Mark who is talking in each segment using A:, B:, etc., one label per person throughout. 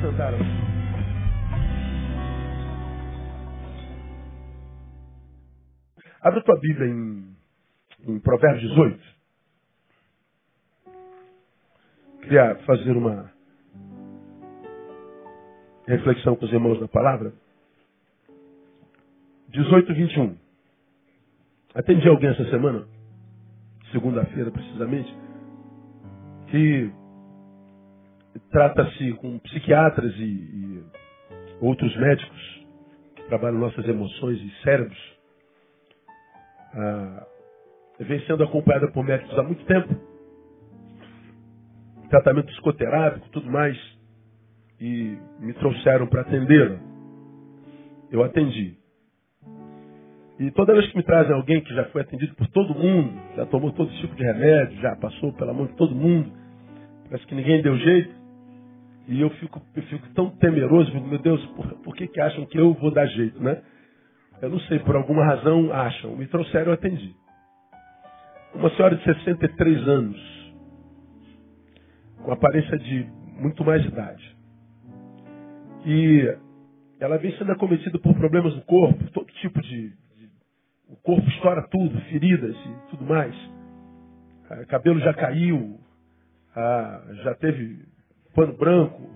A: sentaram. Abre a tua Bíblia em, em Provérbios 18. Queria fazer uma reflexão com os irmãos da palavra. 18, 21. Atendi alguém essa semana, segunda-feira precisamente, que trata-se com psiquiatras e, e, outros médicos que trabalham nossas emoções e cérebros. Ah, vem sendo acompanhada por médicos há muito tempo. Tratamento psicoterápico, tudo mais. E me trouxeram para atendê-la. Eu atendi. E toda vez que me trazem alguém que já foi atendido por todo mundo, já tomou todo tipo de remédio, já passou pela mão de todo mundo, parece que ninguém deu jeito, e eu fico, eu fico tão temeroso, meu Deus, por, por, que, que acham que eu vou dar jeito, né? Eu não sei, por alguma razão acham. Me trouxeram, eu atendi. Uma senhora de 63 anos, com aparência de muito mais idade. E ela vem sendo acometida por problemas no corpo, todo tipo de, o corpo estoura tudo, feridas e tudo mais. Ah, cabelo já caiu, ah, já teve pano branco,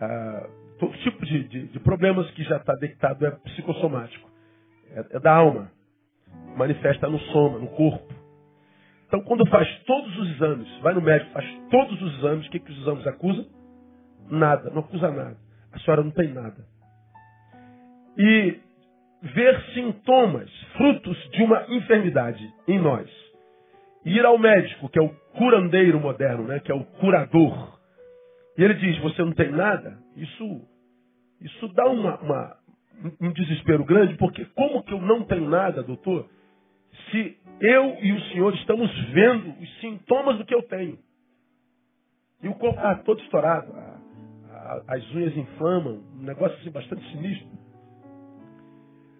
A: ah, todo tipo de, de, de, problemas que já está deitado é psicossomático. É, é, da alma. Manifesta no soma, no corpo. Então, quando faz todos os exames, vai no médico, faz todos os exames, o que, que os exames acusam? Nada, não acusa nada. A senhora não tem nada. E ver sintomas, frutos de uma enfermidade em nós. Ir ao médico, que é o curandeiro moderno, né, que é o curador. E ele diz: Você não tem nada? Isso, isso dá uma, uma, um desespero grande, porque como que eu não tenho nada, doutor, se eu e o senhor estamos vendo os sintomas do que eu tenho? E o corpo está todo estourado, as unhas inflamam, um negócio assim bastante sinistro.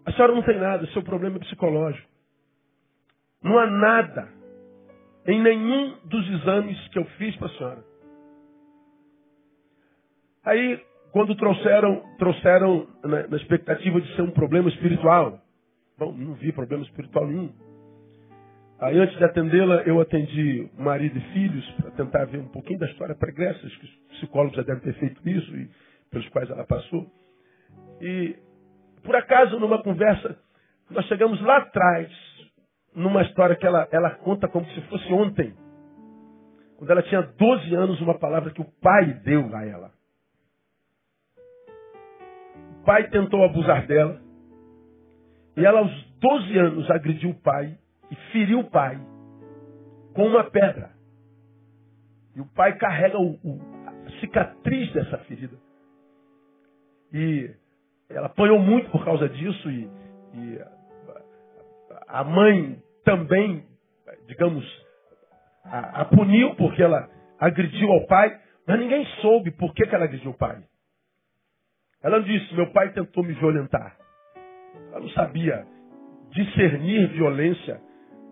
A: A senhora não tem nada, seu problema é psicológico. Não há nada em nenhum dos exames que eu fiz para a senhora. Aí, quando trouxeram, trouxeram na, na, expectativa de ser um problema espiritual. Bom, não vi problema espiritual nenhum. Aí, antes de atendê-la, eu atendi marido e filhos para tentar ver um pouquinho da história pregressa, que os psicólogos já devem ter feito isso e pelos quais ela passou. E por acaso, numa conversa, nós chegamos lá atrás, numa história que ela, ela conta como se fosse ontem. Quando ela tinha 12 anos, uma palavra que o pai deu a ela. Pai tentou abusar dela. E ela, aos 12 anos, agrediu o pai e feriu o pai com uma pedra. E o pai carrega o, o, a cicatriz dessa ferida. E ela apanhou muito por causa disso e, e a mãe também, digamos, a, a, puniu porque ela agrediu ao pai, mas ninguém soube por que, que ela agrediu o pai. Ela disse, meu pai tentou me violentar. Ela não sabia discernir violência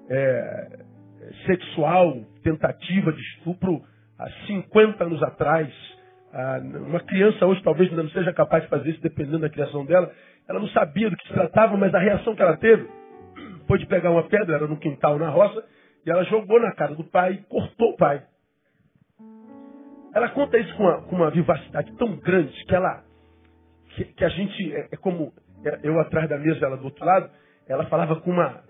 A: é, sexual, tentativa de estupro há 50 anos atrás ah, uma criança hoje talvez ainda não seja capaz de fazer isso, dependendo da criação dela. Ela não sabia do que se tratava, mas a reação que ela teve foi de pegar uma pedra, era no quintal, na roça, e ela jogou na cara do pai e cortou o pai. Ela conta isso com uma, com uma vivacidade tão grande que ela que, que a gente é, é, como é, eu atrás da mesa, ela do outro lado, ela falava com uma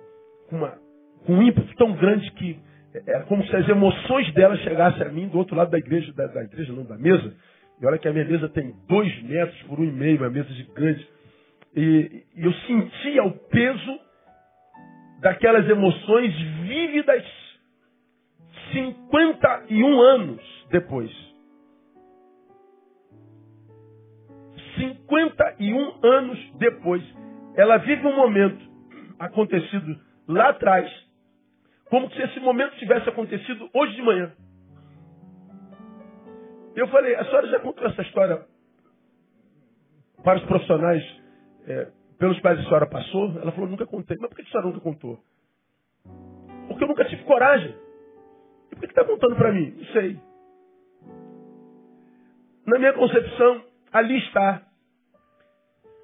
A: com uma com um ímpeto tão grande que era como se as emoções dela chegassem a mim do outro lado da igreja, da, da igreja não, da mesa. E olha que a minha mesa tem dois metros por um e meio, uma mesa gigante. E, e eu sentia o peso daquelas emoções vívidas 51 anos depois. 51 anos depois, ela vive um momento acontecido lá atrás como se esse momento tivesse acontecido hoje de manhã. Eu falei, a senhora já contou essa história para os profissionais é, pelos quais a senhora passou? Ela falou, nunca contei. Mas por que a senhora nunca contou? Porque eu nunca tive coragem. E por que está contando para mim? Não sei. Na minha concepção, ali está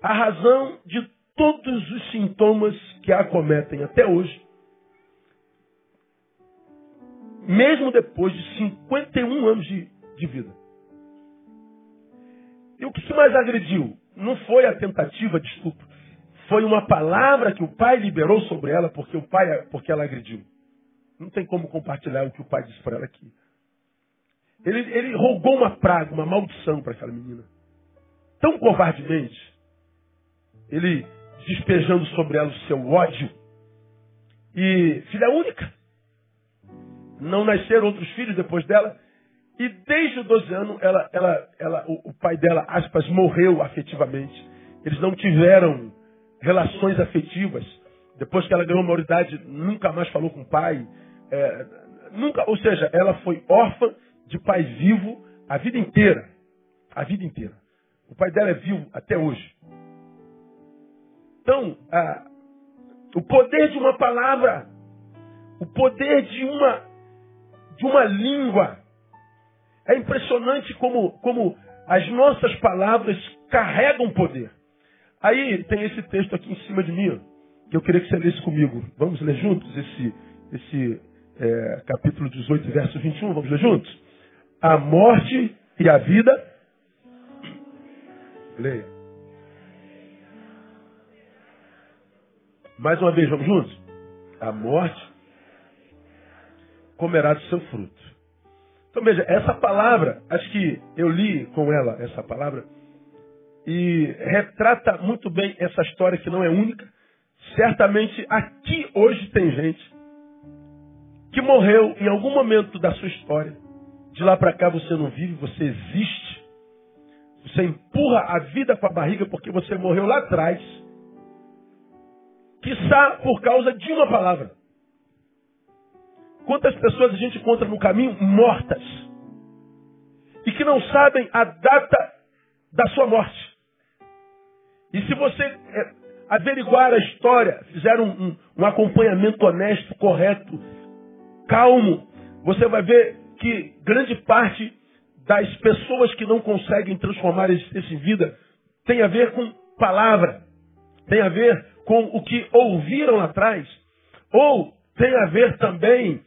A: a razão de todos os sintomas que a acometem até hoje, mesmo depois de 51 anos de, de vida. E o que mais agrediu? Não foi a tentativa de estupro. Foi uma palavra que o pai liberou sobre ela porque o pai, porque ela agrediu. Não tem como compartilhar o que o pai disse para ela aqui. Ele, ele rogou uma praga, uma maldição para aquela menina. Tão covardemente. Ele despejando sobre ela o seu ódio. E filha única. Não nasceram outros filhos depois dela. E desde os 12 anos, ela, ela, ela, o, o pai dela, aspas, morreu afetivamente. Eles não tiveram relações afetivas. Depois que ela ganhou maioridade, nunca mais falou com o pai. É, nunca, ou seja, ela foi órfã de pai vivo a vida inteira. A vida inteira. O pai dela é vivo até hoje. Então, a, o poder de uma palavra, o poder de uma, de uma língua, é impressionante como, como as nossas palavras carregam poder. Aí tem esse texto aqui em cima de mim, que eu queria que você lesse comigo. Vamos ler juntos esse, esse é, capítulo 18, verso 21. Vamos ler juntos? A morte e a vida. Leia. Mais uma vez, vamos juntos? A morte comerá do seu fruto. Então veja, essa palavra, acho que eu li com ela essa palavra, e retrata muito bem essa história que não é única. Certamente aqui hoje tem gente que morreu em algum momento da sua história. De lá para cá você não vive, você existe. Você empurra a vida com a barriga porque você morreu lá atrás. Quiçá por causa de uma palavra. Quantas pessoas a gente encontra no caminho mortas e que não sabem a data da sua morte. E se você é, averiguar a história, fizer um, um, um acompanhamento honesto, correto, calmo, você vai ver que grande parte das pessoas que não conseguem transformar a existência em vida tem a ver com palavra, tem a ver com o que ouviram lá atrás, ou tem a ver também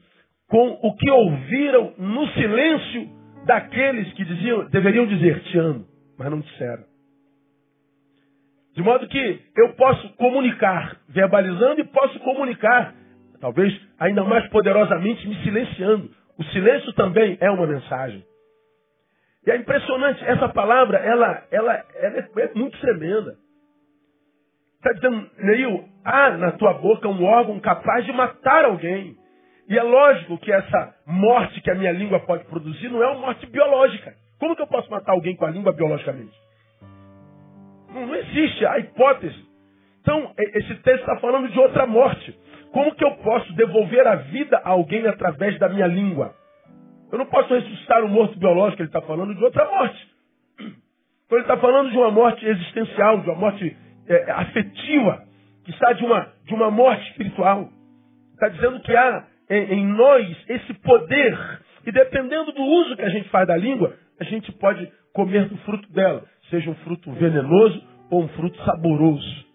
A: com o que ouviram no silêncio daqueles que diziam, deveriam dizer te amo, mas não disseram. De modo que eu posso comunicar verbalizando e posso comunicar, talvez ainda mais poderosamente, me silenciando. O silêncio também é uma mensagem. E é impressionante, essa palavra, ela, ela, ela é, é muito tremenda. Está dizendo, Neil, há na tua boca um órgão capaz de matar alguém. E é lógico que essa morte que a minha língua pode produzir não é uma morte biológica. Como que eu posso matar alguém com a língua biologicamente? Não, não existe a hipótese. Então, esse texto está falando de outra morte. Como que eu posso devolver a vida a alguém através da minha língua? Eu não posso ressuscitar um morto biológico, ele está falando de outra morte. Então ele está falando de uma morte existencial, de uma morte é, afetiva, que está de uma, de uma morte espiritual. Está dizendo que há em, em nós esse poder. E dependendo do uso que a gente faz da língua, a gente pode comer do fruto dela, seja um fruto venenoso ou um fruto saboroso.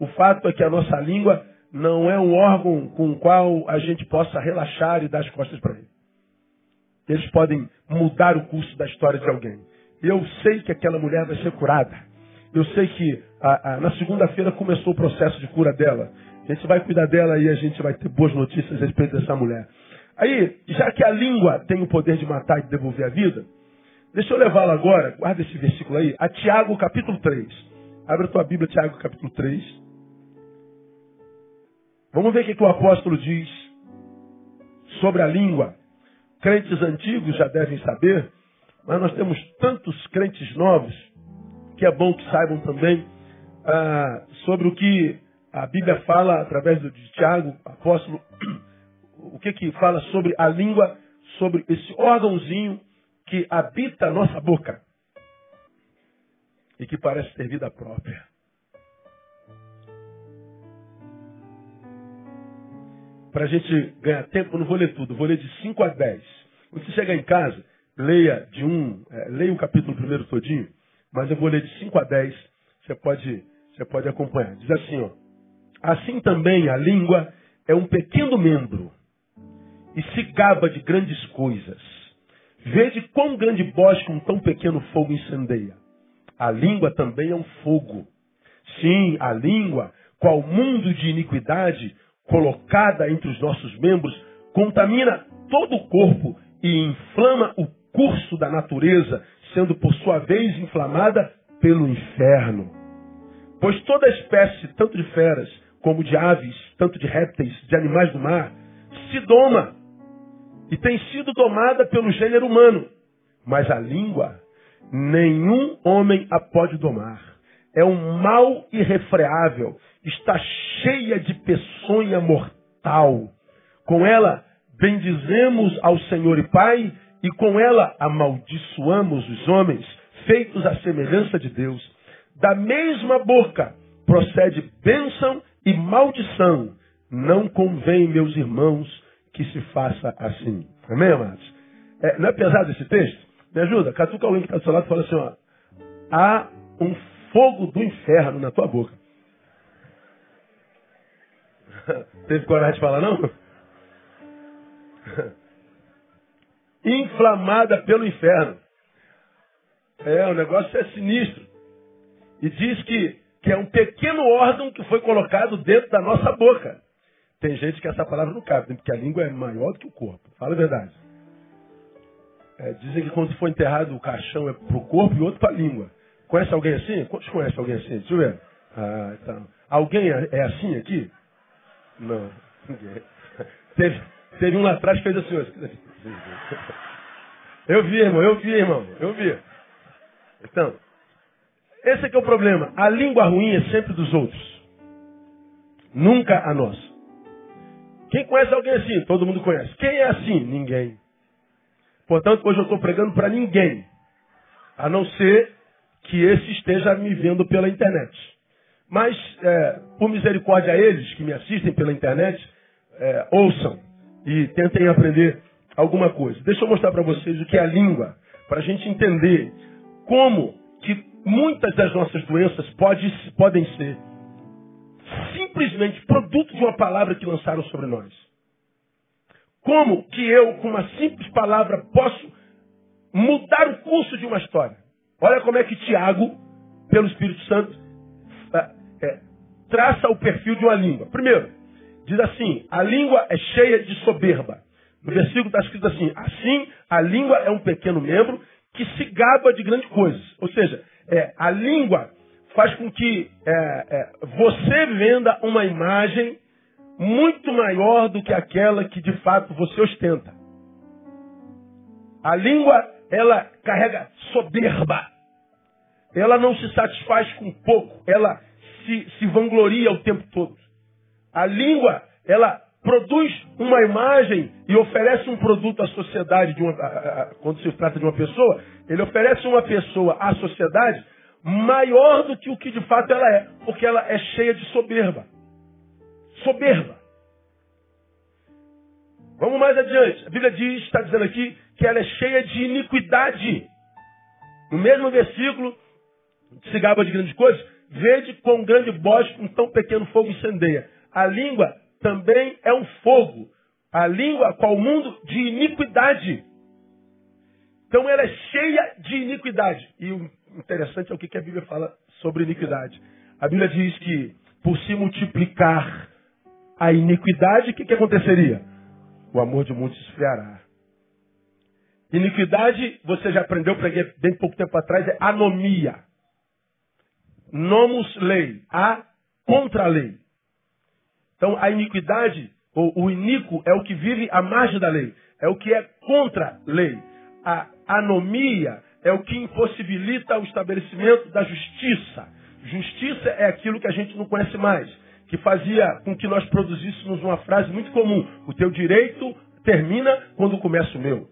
A: O fato é que a nossa língua não é um órgão com o qual a gente possa relaxar e dar as costas para ele. Eles podem mudar o curso da história de alguém. Eu sei que aquela mulher vai ser curada. Eu sei que a, a, na segunda-feira começou o processo de cura dela. A gente vai cuidar dela e a gente vai ter boas notícias a respeito dessa mulher. Aí, já que a língua tem o poder de matar e devolver a vida, deixa eu levá-la agora, guarda esse versículo aí, a Tiago capítulo 3. Abre a tua Bíblia, Tiago capítulo 3. Vamos ver o que o apóstolo diz sobre a língua. Crentes antigos já devem saber, mas nós temos tantos crentes novos que é bom que saibam também ah, sobre o que a Bíblia fala, através de Tiago, apóstolo, o que que fala sobre a língua, sobre esse órgãozinho que habita a nossa boca e que parece ter vida própria. Para a gente ganhar tempo, eu não vou ler tudo, vou ler de 5 a 10. Quando você chegar em casa, leia de um, é, leia o capítulo primeiro todinho, mas eu vou ler de 5 a 10. Você pode, você pode acompanhar. Diz assim, ó. Assim também a língua é um pequeno membro e se gaba de grandes coisas. Vede quão grande bosque um tão pequeno fogo incendeia. A língua também é um fogo. Sim, a língua, qual mundo de iniquidade colocada entre os nossos membros, contamina todo o corpo e inflama o curso da natureza, sendo por sua vez inflamada pelo inferno. Pois toda espécie, tanto de feras como de aves, tanto de répteis, de animais do mar, se doma e tem sido domada pelo gênero humano. Mas a língua, nenhum homem a pode domar. É um mal irrefreável, está cheia de peçonha mortal. Com ela bendizemos ao Senhor e Pai, e com ela amaldiçoamos os homens, feitos à semelhança de Deus. Da mesma boca procede bênção e maldição. Não convém, meus irmãos, que se faça assim. Amém, amados? É, não é pesado esse texto? Me ajuda, catuca alguém que está do seu lado e fala assim, ó. Há um fogo do inferno na tua boca. Teve coragem de falar, não? Inflamada pelo inferno. É, o negócio é sinistro. E diz que, que é um pequeno órgão que foi colocado dentro da nossa boca. Tem gente que essa palavra não cabe, né? porque a língua é maior do que o corpo. Fala a verdade. É, dizem que quando for enterrado o caixão é para o corpo e outro para a língua. Conhece alguém assim? Quantos conhecem alguém assim? Deixa eu ver. Ah, então. Alguém é, é assim aqui? Não. Teve, teve um lá atrás que fez assim. Eu vi, irmão, eu vi, irmão, eu vi. Então, esse é que é o problema. A língua ruim é sempre dos outros. Nunca a nossa. Quem conhece alguém assim? Todo mundo conhece. Quem é assim? Ninguém. Portanto, hoje eu estou pregando para ninguém. A não ser que esse esteja me vendo pela internet. Mas, é, por misericórdia a eles que me assistem pela internet, é, ouçam e tentem aprender alguma coisa. Deixa eu mostrar para vocês o que é a língua, para a gente entender como muitas das nossas doenças pode, podem ser simplesmente produto de uma palavra que lançaram sobre nós. Como que eu, com uma simples palavra, posso mudar o curso de uma história? Olha como é que Tiago, pelo Espírito Santo, é, é, traça o perfil de uma língua. Primeiro, diz assim: a língua é cheia de soberba. No versículo está escrito assim: assim a língua é um pequeno membro que se gaba de grandes coisas. Ou seja, é, a língua faz com que é, é, você venda uma imagem muito maior do que aquela que de fato você ostenta. A língua, ela carrega soberba. Ela não se satisfaz com pouco, ela se, se vangloria o tempo todo. A língua, ela produz uma imagem e oferece um produto à sociedade, de uma, quando se trata de uma pessoa, ele oferece uma pessoa à sociedade maior do que o que de fato ela é, porque ela é cheia de soberba. Soberba. Vamos mais adiante. A Bíblia diz, está dizendo aqui, que ela é cheia de iniquidade. No mesmo versículo, se gaba de grandes coisas, vede com grande bosque um tão pequeno fogo incendeia. A língua também é um fogo. A língua, qual o mundo de iniquidade. Então ela é cheia de iniquidade. E o interessante é o que a Bíblia fala sobre iniquidade. A Bíblia diz que por se multiplicar a iniquidade, o que, que aconteceria? O amor de muitos esfriará. Iniquidade, você já aprendeu, preguei bem pouco tempo atrás, é anomia. Nomos lei, a contra a lei. Então a iniquidade, ou o iníquo, é o que vive à margem da lei, é o que é contra a lei a anomia é o que impossibilita o estabelecimento da justiça. Justiça é aquilo que a gente não conhece mais, que fazia com que nós produzíssemos uma frase muito comum: o teu direito termina quando começa o meu.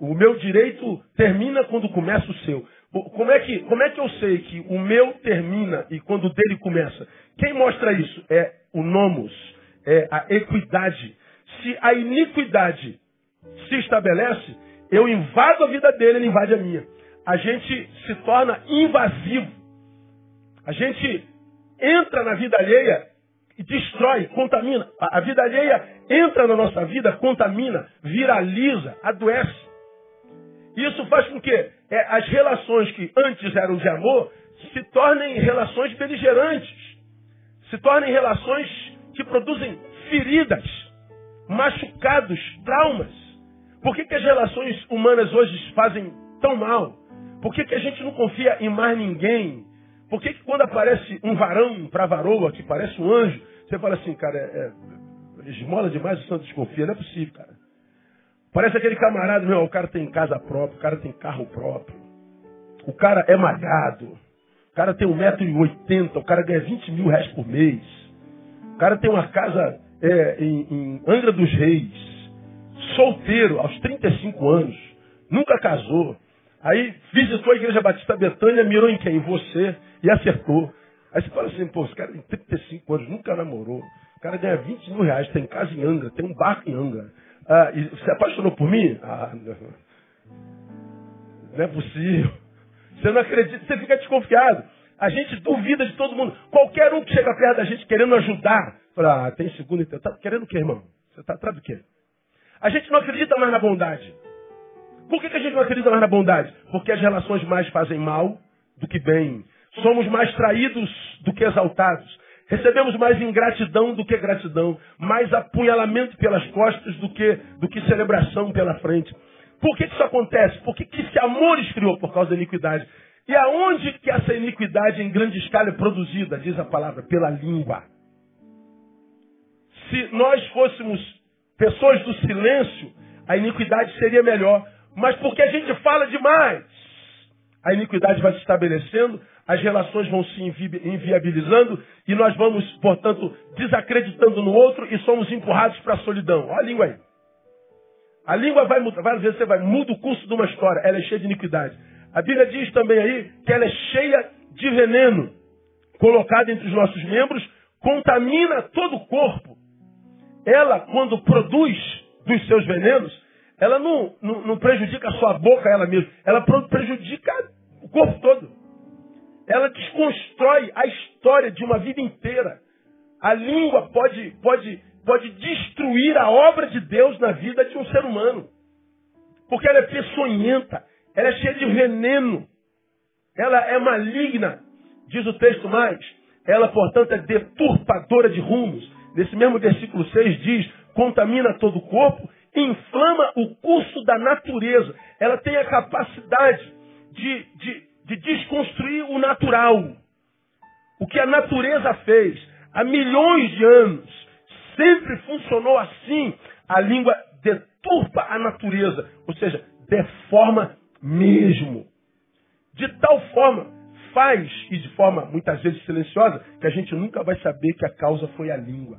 A: O meu direito termina quando começa o seu. Como é, que, como é que eu sei que o meu termina e quando o dele começa? Quem mostra isso? É o nomos, é a equidade. Se a iniquidade se estabelece, eu invado a vida dele, ele invade a minha. a gente se torna invasivo. A gente entra na vida alheia e destrói, contamina. A vida alheia entra na nossa vida, contamina, viraliza, adoece. Isso faz com que é, as relações que antes eram de amor se tornem relações beligerantes, se tornem relações que produzem feridas, machucados, traumas. Por que, que as relações humanas hoje fazem tão mal? Por que, que a gente não confia em mais ninguém? Por que, que quando aparece um varão para varoa, que parece um anjo, você fala assim, cara, é, é, esmola demais o santo desconfia, não é possível, cara. Parece aquele camarada, meu, o cara tem casa própria, o cara tem carro próprio, o cara é malhado, o cara tem 1,80m, o cara ganha 20 mil reais por mês, o cara tem uma casa é, em, em Angra dos Reis, solteiro, aos 35 anos, nunca casou. Aí visitou a igreja Batista Betânia, mirou em quem? Em você, e acertou. Aí você fala assim, pô, esse cara tem 35 anos, nunca namorou. O cara ganha 20 mil reais, tem casa em Angra, tem um barco em Angra. Ah, e você apaixonou por mim? Ah, não é possível. Você não acredita, você fica desconfiado. A gente duvida de todo mundo. Qualquer um que chega perto da gente querendo ajudar. Fala, ah, tem segundo e Tá querendo o quê, irmão? Você está atrás do quê? A gente não acredita mais na bondade. Por que, que a gente não acredita mais na bondade? Porque as relações mais fazem mal do que bem. Somos mais traídos do que exaltados. Recebemos mais ingratidão do que gratidão, mais apunhalamento pelas costas do que, do que celebração pela frente. Por que, que isso acontece? Porque que esse amor esfriou por causa da iniquidade. E aonde que essa iniquidade em grande escala é produzida? Diz a palavra, pela língua. Se nós fôssemos pessoas do silêncio, a iniquidade seria melhor. Mas porque a gente fala demais, a iniquidade vai se estabelecendo, as relações vão se inviabilizando e nós vamos, portanto, desacreditando no outro e somos empurrados para a solidão. Olha a língua aí. A língua vai mudar, várias vezes você vai, muda o curso de uma história, ela é cheia de iniquidade. A Bíblia diz também aí que ela é cheia de veneno, colocada entre os nossos membros, contamina todo o corpo. Ela, quando produz dos seus venenos, ela não, não, não prejudica a sua boca ela mesma, ela prejudica o corpo todo. Ela desconstrói a história de uma vida inteira. A língua pode, pode, pode destruir a obra de Deus na vida de um ser humano. Porque ela é peçonhenta, ela é cheia de veneno, ela é maligna, diz o texto mais. Ela, portanto, é deturpadora de rumos. Nesse mesmo versículo 6 diz: contamina todo o corpo, inflama o curso da natureza. Ela tem a capacidade de, de, de desconstruir o natural. O que a natureza fez há milhões de anos sempre funcionou assim. A língua deturpa a natureza, ou seja, deforma mesmo. De tal forma, faz, e de forma muitas vezes silenciosa, que a gente nunca vai saber que a causa foi a língua.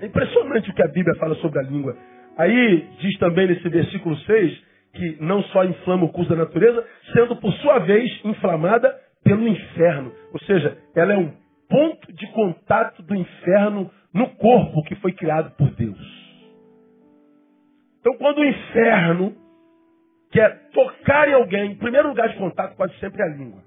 A: É impressionante o que a Bíblia fala sobre a língua. Aí diz também nesse versículo 6 que não só inflama o curso da natureza, sendo por sua vez inflamada pelo inferno. Ou seja, ela é um ponto de contato do inferno no corpo que foi criado por Deus. Então, quando o inferno quer tocar em alguém, o primeiro lugar de contato quase sempre é a língua.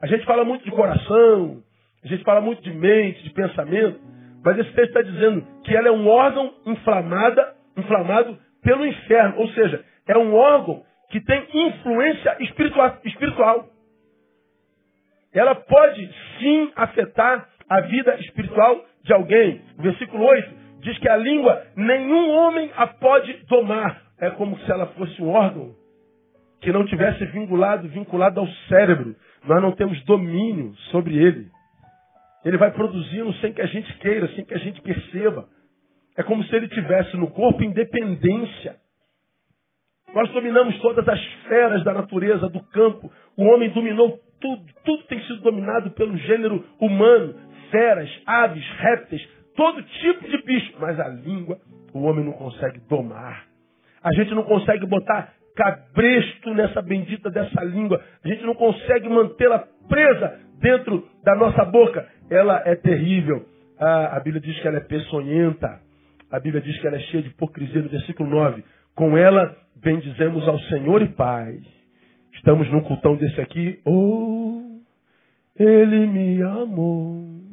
A: A gente fala muito de coração, a gente fala muito de mente, de pensamento, mas esse texto está dizendo que ela é um órgão inflamada, inflamado pelo inferno. Ou seja, é um órgão que tem influência espiritual. Ela pode sim afetar a vida espiritual de alguém. O versículo 8 diz que a língua nenhum homem a pode domar. É como se ela fosse um órgão que não tivesse vinculado, vinculado ao cérebro. Nós não temos domínio sobre ele. Ele vai produzindo sem que a gente queira, sem que a gente perceba. É como se ele tivesse no corpo independência. Nós dominamos todas as feras da natureza, do campo. O homem dominou tudo. Tudo tem sido dominado pelo gênero humano. Feras, aves, répteis, todo tipo de bicho. Mas a língua, o homem não consegue domar. A gente não consegue botar cabresto nessa bendita dessa língua. A gente não consegue mantê-la presa dentro da nossa boca. Ela é terrível. a Bíblia diz que ela é peçonhenta. A Bíblia diz que ela é cheia de hipocrisia no versículo 9. Com ela bendizemos ao Senhor e Pai, Estamos num cultão desse aqui. Oh, ele me amou.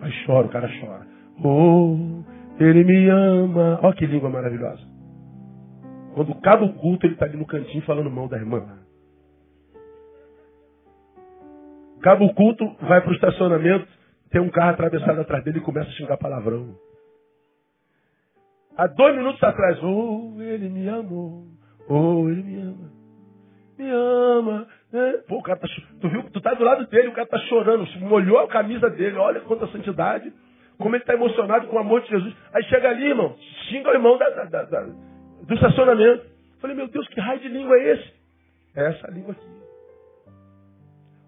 A: Aí chora, o cara chora. Oh, ele me ama. Olha que língua maravilhosa. Quando acaba o culto, ele está ali no cantinho falando mal da irmã. Acaba o culto, vai para o estacionamento, tem um carro atravessado atrás dele e começa a xingar palavrão. Há dois minutos atrás, oh, ele me amou. Oh, ele me ama. Me ama. É. Pô, o cara tá, tu viu? Tu tá do lado dele, o cara tá chorando, molhou a camisa dele, olha quanta santidade, como ele tá emocionado com o amor de Jesus. Aí chega ali, irmão, xinga o irmão da, da, da, do estacionamento. Falei, meu Deus, que raio de língua é esse? É essa língua aqui.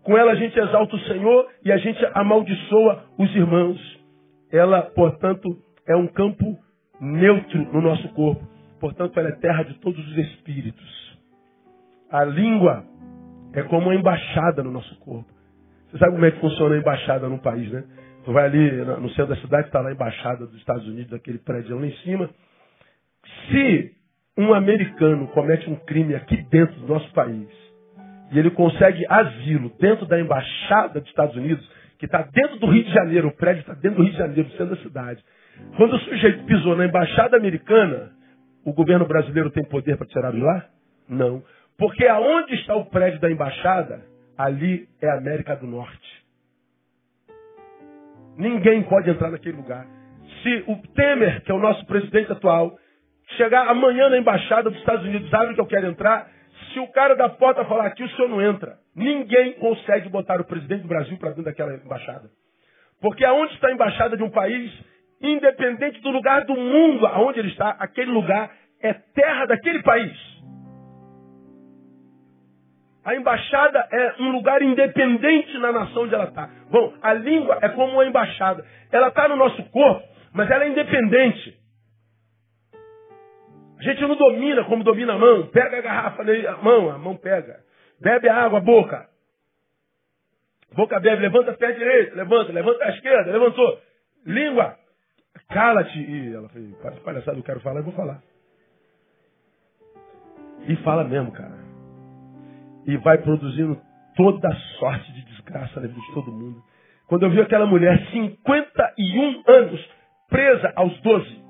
A: Com ela a gente exalta o Senhor e a gente amaldiçoa os irmãos. Ela, portanto, é um campo neutro no nosso corpo. Portanto, ela é terra de todos os espíritos. A língua é como uma embaixada no nosso corpo. Você sabe como é que funciona a embaixada num país, né? Tu vai ali no centro da cidade, está lá a embaixada dos Estados Unidos, aquele prédio lá em cima. Se um americano comete um crime aqui dentro do nosso país e ele consegue asilo dentro da embaixada dos Estados Unidos, que está dentro do Rio de Janeiro, o prédio está dentro do Rio de Janeiro, no centro da cidade. Quando o sujeito pisou na embaixada americana, o governo brasileiro tem poder para tirar de lá? Não. Porque aonde está o prédio da embaixada, ali é a América do Norte. Ninguém pode entrar naquele lugar. Se o Temer, que é o nosso presidente atual, chegar amanhã na embaixada dos Estados Unidos, abre que eu quero entrar, se o cara da porta falar aqui, o senhor não entra. Ninguém consegue botar o presidente do Brasil para dentro daquela embaixada. Porque aonde está a embaixada de um país, independente do lugar do mundo aonde ele está, aquele lugar é terra daquele país. A embaixada é um lugar independente na nação onde ela está. Bom, a língua é como uma embaixada. Ela está no nosso corpo, mas ela é independente. A gente não domina como domina a mão. Pega a garrafa, a mão, a mão pega. Bebe a água, a boca. Boca bebe, levanta pé direito, levanta, levanta a esquerda, levantou. Língua, cala-te. E ela para palhaçada, eu quero falar, eu vou falar. E fala mesmo, cara. E vai produzindo toda sorte de desgraça na vida de todo mundo. Quando eu vi aquela mulher, 51 anos, presa aos 12.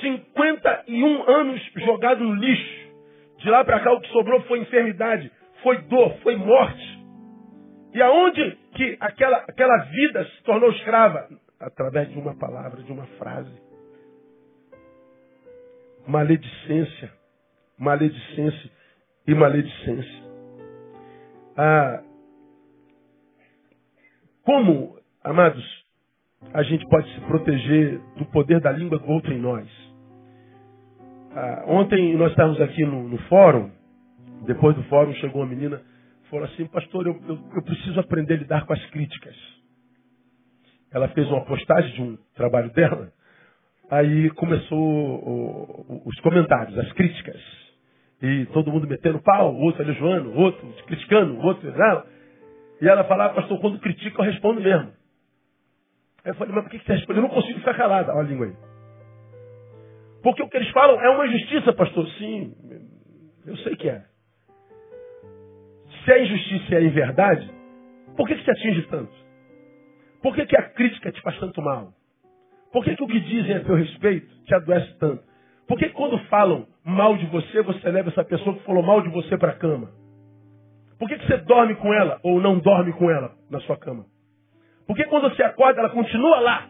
A: 51 anos jogado no lixo. De lá para cá o que sobrou foi enfermidade, foi dor, foi morte. E aonde que aquela, aquela vida se tornou escrava? Através de uma palavra, de uma frase. Maledicência, maledicência e maledicência. Ah, como, amados, a gente pode se proteger do poder da língua do outro em nós? Ah, ontem nós estávamos aqui no, no, fórum, depois do fórum chegou uma menina, falou assim, pastor, eu, eu, eu preciso aprender a lidar com as críticas. Ela fez uma postagem de um trabalho dela, aí começou o, os comentários, as críticas. E todo mundo metendo pau, outro elogiando, o outro criticando, outro não. E ela falava, pastor, quando critica eu respondo mesmo. Aí eu falei, mas por que você responde? Eu não consigo ficar calada. Olha a língua aí. Porque o que eles falam é uma injustiça, pastor. Sim, eu sei que é. Se é injustiça é inverdade, por que, que te atinge tanto? Por que, que a crítica te faz tanto mal? Por que, que o que dizem a teu respeito te adoece tanto? Por que, que quando falam mal de você, você leva essa pessoa que falou mal de você para a cama? Por que, que você dorme com ela ou não dorme com ela na sua cama? Por que quando você acorda ela continua lá?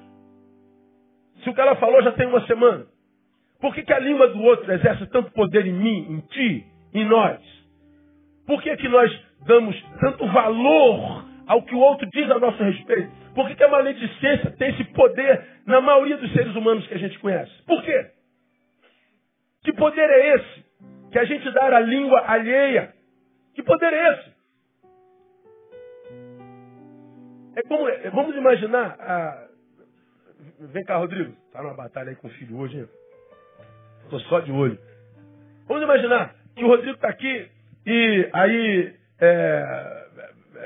A: Se o ela falou já tem uma semana. Por que, que a língua do outro exerce tanto poder em mim, em ti, em nós? Por que, que nós damos tanto valor ao que o outro diz a nosso respeito? Por que, que a maledicência tem esse poder na maioria dos seres humanos que a gente conhece? Por quê? Que poder é esse? Que a gente dá à língua alheia. Que poder é esse? É como, é, vamos imaginar. A... Vem cá, Rodrigo. Está numa batalha aí com o filho hoje, hein? Estou só de olho. Vamos imaginar que o Rodrigo está aqui e aí. É,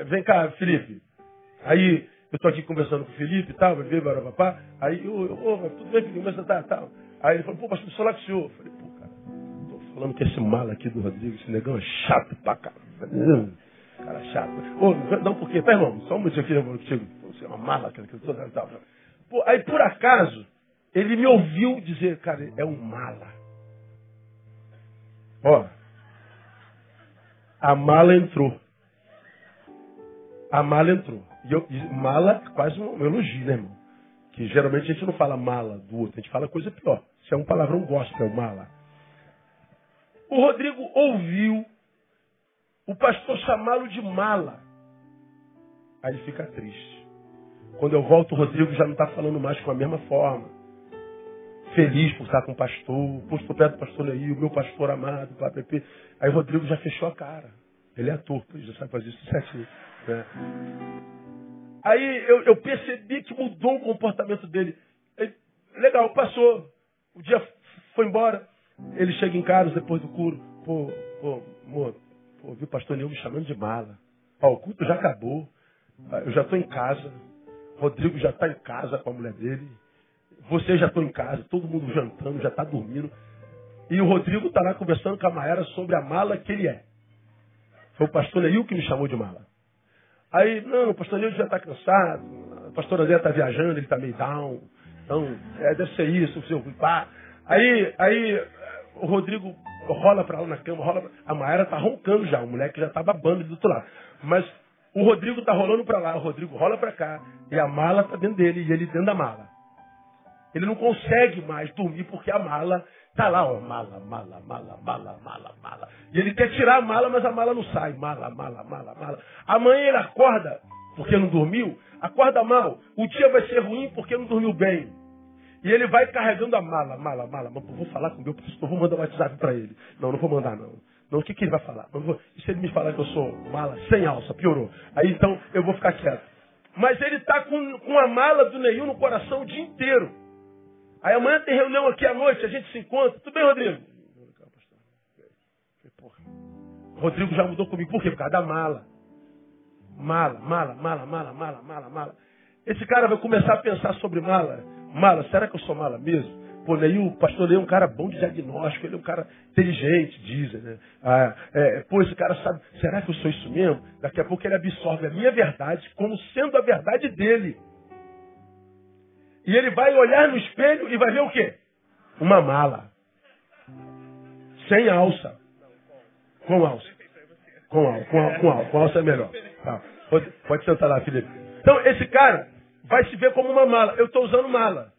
A: vem cá, Felipe. Aí eu estou aqui conversando com o Felipe e tal, bebê, barabapá. Aí, eu, oh, tudo bem, Felipe, como você tá, tal. Aí ele falou, pô, pastor, sou lá com o senhor. Eu falei, tô falando que esse mala aqui do Rodrigo, esse negão é chato pra caramba. Cara chato. Ô, não, por quê? Tá, irmão, só um minutinho aqui, eu contigo. Você é uma mala, cara, que eu tô aí, por acaso, ele me ouviu dizer, cara, é um mala. Ó, a mala entrou. A mala entrou. E, eu, e mala é quase um elogio, né, irmão? Que geralmente a gente não fala mala do outro, a gente fala coisa pior. Isso é um palavrão gospel, mala. O Rodrigo ouviu o pastor chamá-lo de mala. Aí ele fica triste. Quando eu volto, o Rodrigo já não está falando mais com a mesma forma. Feliz por estar com o pastor, por estar perto do pastor aí, o meu pastor amado, PPP. Aí o Rodrigo já fechou a cara. Ele é ator, ele já sabe fazer isso certinho. Né? Aí eu, eu, percebi que mudou o comportamento dele. Ele, legal, passou. O dia foi embora. Ele chega em casa depois do curo. Pô, pô, amor, viu o pastor Neil me chamando de mala. Ó, o culto já acabou. Eu já estou em casa. Rodrigo já está em casa com a mulher dele. Você já estou em casa, todo mundo jantando, já está dormindo. E o Rodrigo está lá conversando com a Maera sobre a mala que ele é. Foi o pastor Neil que me chamou de mala. Aí, não, o pastor Neil já está cansado, a pastora Zé está viajando, ele está meio down. Então, é, deve ser isso, o seu pá. Aí, aí o Rodrigo rola para lá na cama, rola pra... A Maera tá roncando já, o moleque já tá babando do outro lado. Mas o Rodrigo tá rolando para lá, o Rodrigo rola para cá, e a mala tá dentro dele, e ele dentro da mala. Ele não consegue mais dormir porque a mala tá lá, ó, mala, mala, mala, mala, mala, mala. E ele quer tirar a mala, mas a mala não sai. Mala, mala, mala, mala. Amanhã ele acorda porque não dormiu, acorda mal. O dia vai ser ruim porque não dormiu bem. E ele vai carregando a mala, mala, mala. Vou falar com meu professor, vou mandar um WhatsApp para ele. Não, não vou mandar, não. Não, o que, que ele vai falar? Vou... E se ele me falar que eu sou mala sem alça, piorou. Aí então eu vou ficar quieto. Mas ele está com, com a mala do Neil no coração o dia inteiro. Aí amanhã tem reunião aqui à noite, a gente se encontra. Tudo bem, Rodrigo? Rodrigo já mudou comigo. Por quê? Por causa da mala. Mala, mala, mala, mala, mala, mala, mala. Esse cara vai começar a pensar sobre mala. Mala, será que eu sou mala mesmo? Pô, Neil, o pastor Neil é um cara bom de diagnóstico, ele é um cara inteligente, dizem, né? Ah, é, pô, esse cara sabe, será que eu sou isso mesmo? Daqui a pouco ele absorve a minha verdade como sendo a verdade dele. E ele vai olhar no espelho e vai ver o quê? Uma mala. Sem alça. Com alça. Com alça, com alça, com alça, com alça é melhor. Tá. Pode, pode sentar lá, Felipe. Então, esse cara, vai se ver como uma mala. Eu estou usando mala.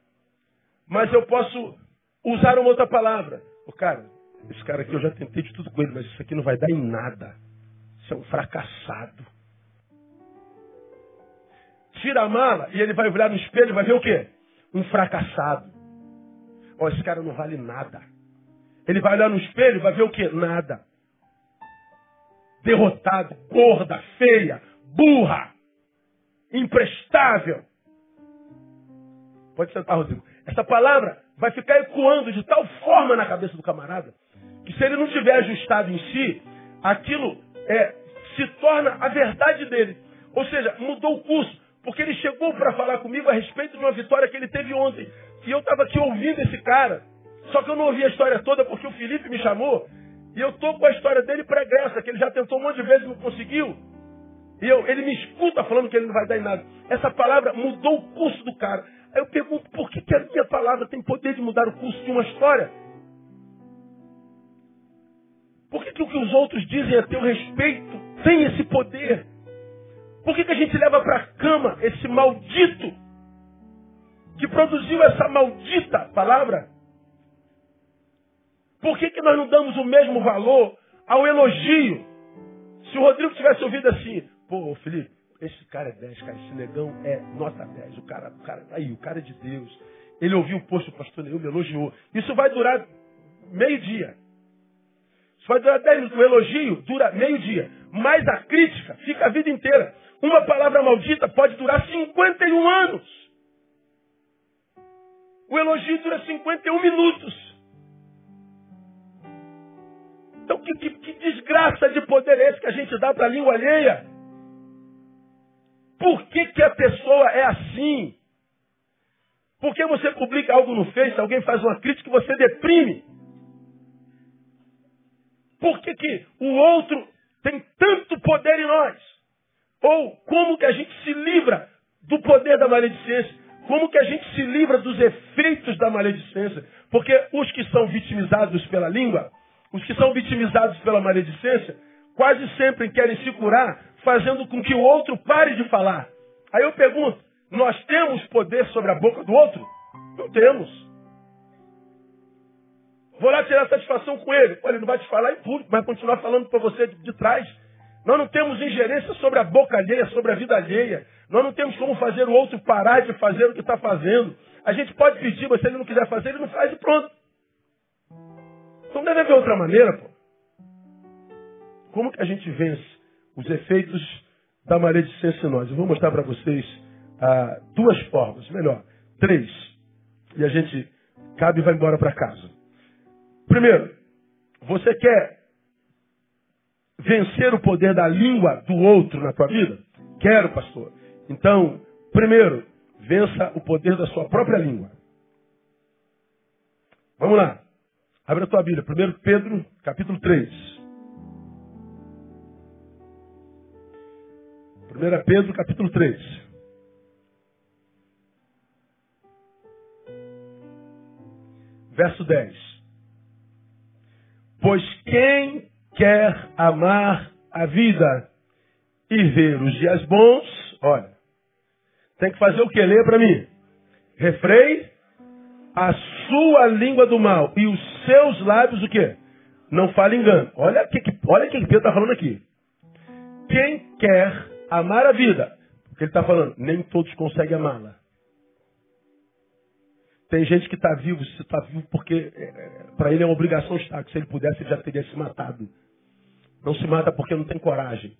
A: Mas eu posso usar uma outra palavra. O cara, esse cara aqui eu já tentei de tudo com ele, mas isso aqui não vai dar em nada. Isso é um fracassado. Tira a mala e ele vai olhar no espelho e vai ver o quê? Um fracassado. Ó, esse cara não vale nada. Ele vai olhar no espelho e vai ver o quê? Nada. Derrotado, gorda, feia, burra, imprestável. Pode sentar, Rodrigo. Essa palavra vai ficar ecoando de tal forma na cabeça do camarada que se ele não tiver ajustado em si, aquilo é, se torna a verdade dele. Ou seja, mudou o curso. Porque ele chegou para falar comigo a respeito de uma vitória que ele teve ontem. E eu estava aqui ouvindo esse cara. Só que eu não ouvi a história toda porque o Felipe me chamou. E eu estou com a história dele pregressa, que ele já tentou um monte de vezes e não conseguiu. E eu, ele me escuta falando que ele não vai dar em nada. Essa palavra mudou o curso do cara. Aí eu pergunto, por que, que a minha palavra tem poder de mudar o curso de uma história? Por que, que o que os outros dizem a teu respeito tem esse poder? Por que, que a gente leva para a cama esse maldito que produziu essa maldita palavra? Por que, que nós não damos o mesmo valor ao elogio? Se o Rodrigo tivesse ouvido assim, pô, Felipe, esse cara é 10, cara. Esse negão é nota 10. O cara, o cara, aí, o cara é de Deus. Ele ouviu o posto do pastor Neil, me elogiou. Isso vai durar meio dia. Isso vai durar 10 minutos. O elogio dura meio dia. Mas a crítica fica a vida inteira. Uma palavra maldita pode durar 51 anos. O elogio dura 51 minutos. Então, que, que, que desgraça de poder é esse que a gente dá para a língua alheia? Por que, que a pessoa é assim? Porque você publica algo no Face, alguém faz uma crítica e você deprime. Por que, que o outro tem tanto poder em nós? Ou como que a gente se livra do poder da maledicência? Como que a gente se livra dos efeitos da maledicência? Porque os que são vitimizados pela língua, os que são vitimizados pela maledicência, quase sempre querem se curar fazendo com que o outro pare de falar. Aí eu pergunto, nós temos poder sobre a boca do outro? Não temos. Vou lá tirar satisfação com ele. Olha, ele não vai te falar em público, vai continuar falando para você de, de trás. Nós não temos ingerência sobre a boca alheia, sobre a vida alheia. Nós não temos como fazer o outro parar de fazer o que está fazendo. A gente pode pedir, mas se ele não quiser fazer, ele não faz e pronto. Então deve haver outra maneira, pô. Como que a gente vence os efeitos da maledicência em nós? Eu vou mostrar para vocês ah, duas formas, melhor, três. E a gente cabe e vai embora para casa. Primeiro, você quer vencer o poder da língua do outro na tua vida? Quero, pastor. Então, primeiro, vença o poder da sua própria língua. Vamos lá. Abre a tua Bíblia. 1 Pedro, capítulo 3. 1 Pedro, capítulo 3. Verso 10. Pois quem quer amar a vida e ver os dias bons, olha, tem que fazer o que? Leia para mim. Refreie a sua língua do mal e os seus lábios o quê? Não fale engano. Olha o que, olha que Pedro está falando aqui. Quem quer amar a vida, o que ele está falando, nem todos conseguem amá-la. Tem gente que está vivo, se está vivo porque é, é para ele é uma obrigação estar, que se ele pudesse ele já teria se matado. Não se mata porque não tem coragem.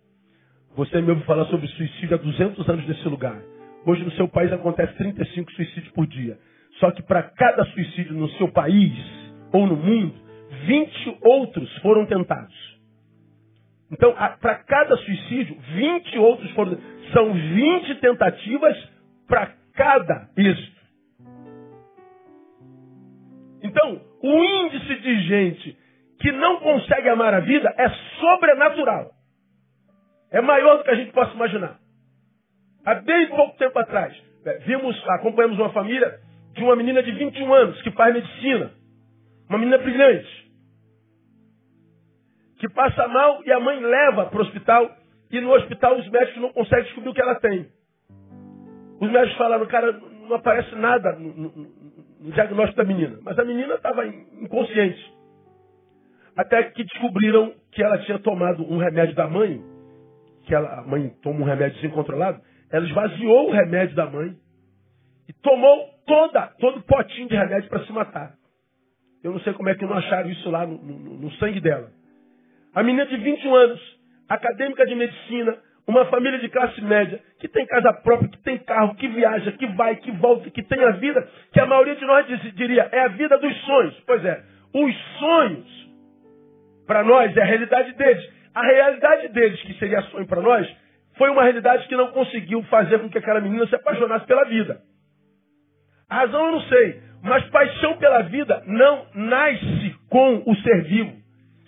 A: Você me ouve falar sobre suicídio há 200 anos nesse lugar. Hoje no seu país acontece 35 suicídios por dia. Só que para cada suicídio no seu país ou no mundo, 20 outros foram tentados. Então, para cada suicídio, 20 outros foram. São 20 tentativas para cada êxito. Então, o índice de gente que não consegue amar a vida é sobrenatural. É maior do que a gente possa imaginar. Há bem pouco tempo atrás, é, vimos, acompanhamos uma família de uma menina de 21 anos que faz medicina. Uma menina brilhante. Que passa mal e a mãe leva para o hospital e no hospital os médicos não conseguem descobrir o que ela tem. Os médicos falaram, cara, não aparece nada no, no, no diagnóstico da menina. Mas a menina estava inconsciente. Até que descobriram que ela tinha tomado um remédio da mãe, que ela, a mãe toma um remédio desincontrolado, ela esvaziou o remédio da mãe e tomou toda, todo potinho de remédio para se matar. Eu não sei como é que não acharam isso lá no, no, no sangue dela. A menina de 21 anos, acadêmica de medicina, uma família de classe média, que tem casa própria, que tem carro, que viaja, que vai, que volta, que tem a vida, que a maioria de nós diria é a vida dos sonhos. Pois é, os sonhos, para nós, é a realidade deles. A realidade deles, que seria sonho para nós, foi uma realidade que não conseguiu fazer com que aquela menina se apaixonasse pela vida. A razão eu não sei, mas paixão pela vida não nasce com o ser vivo,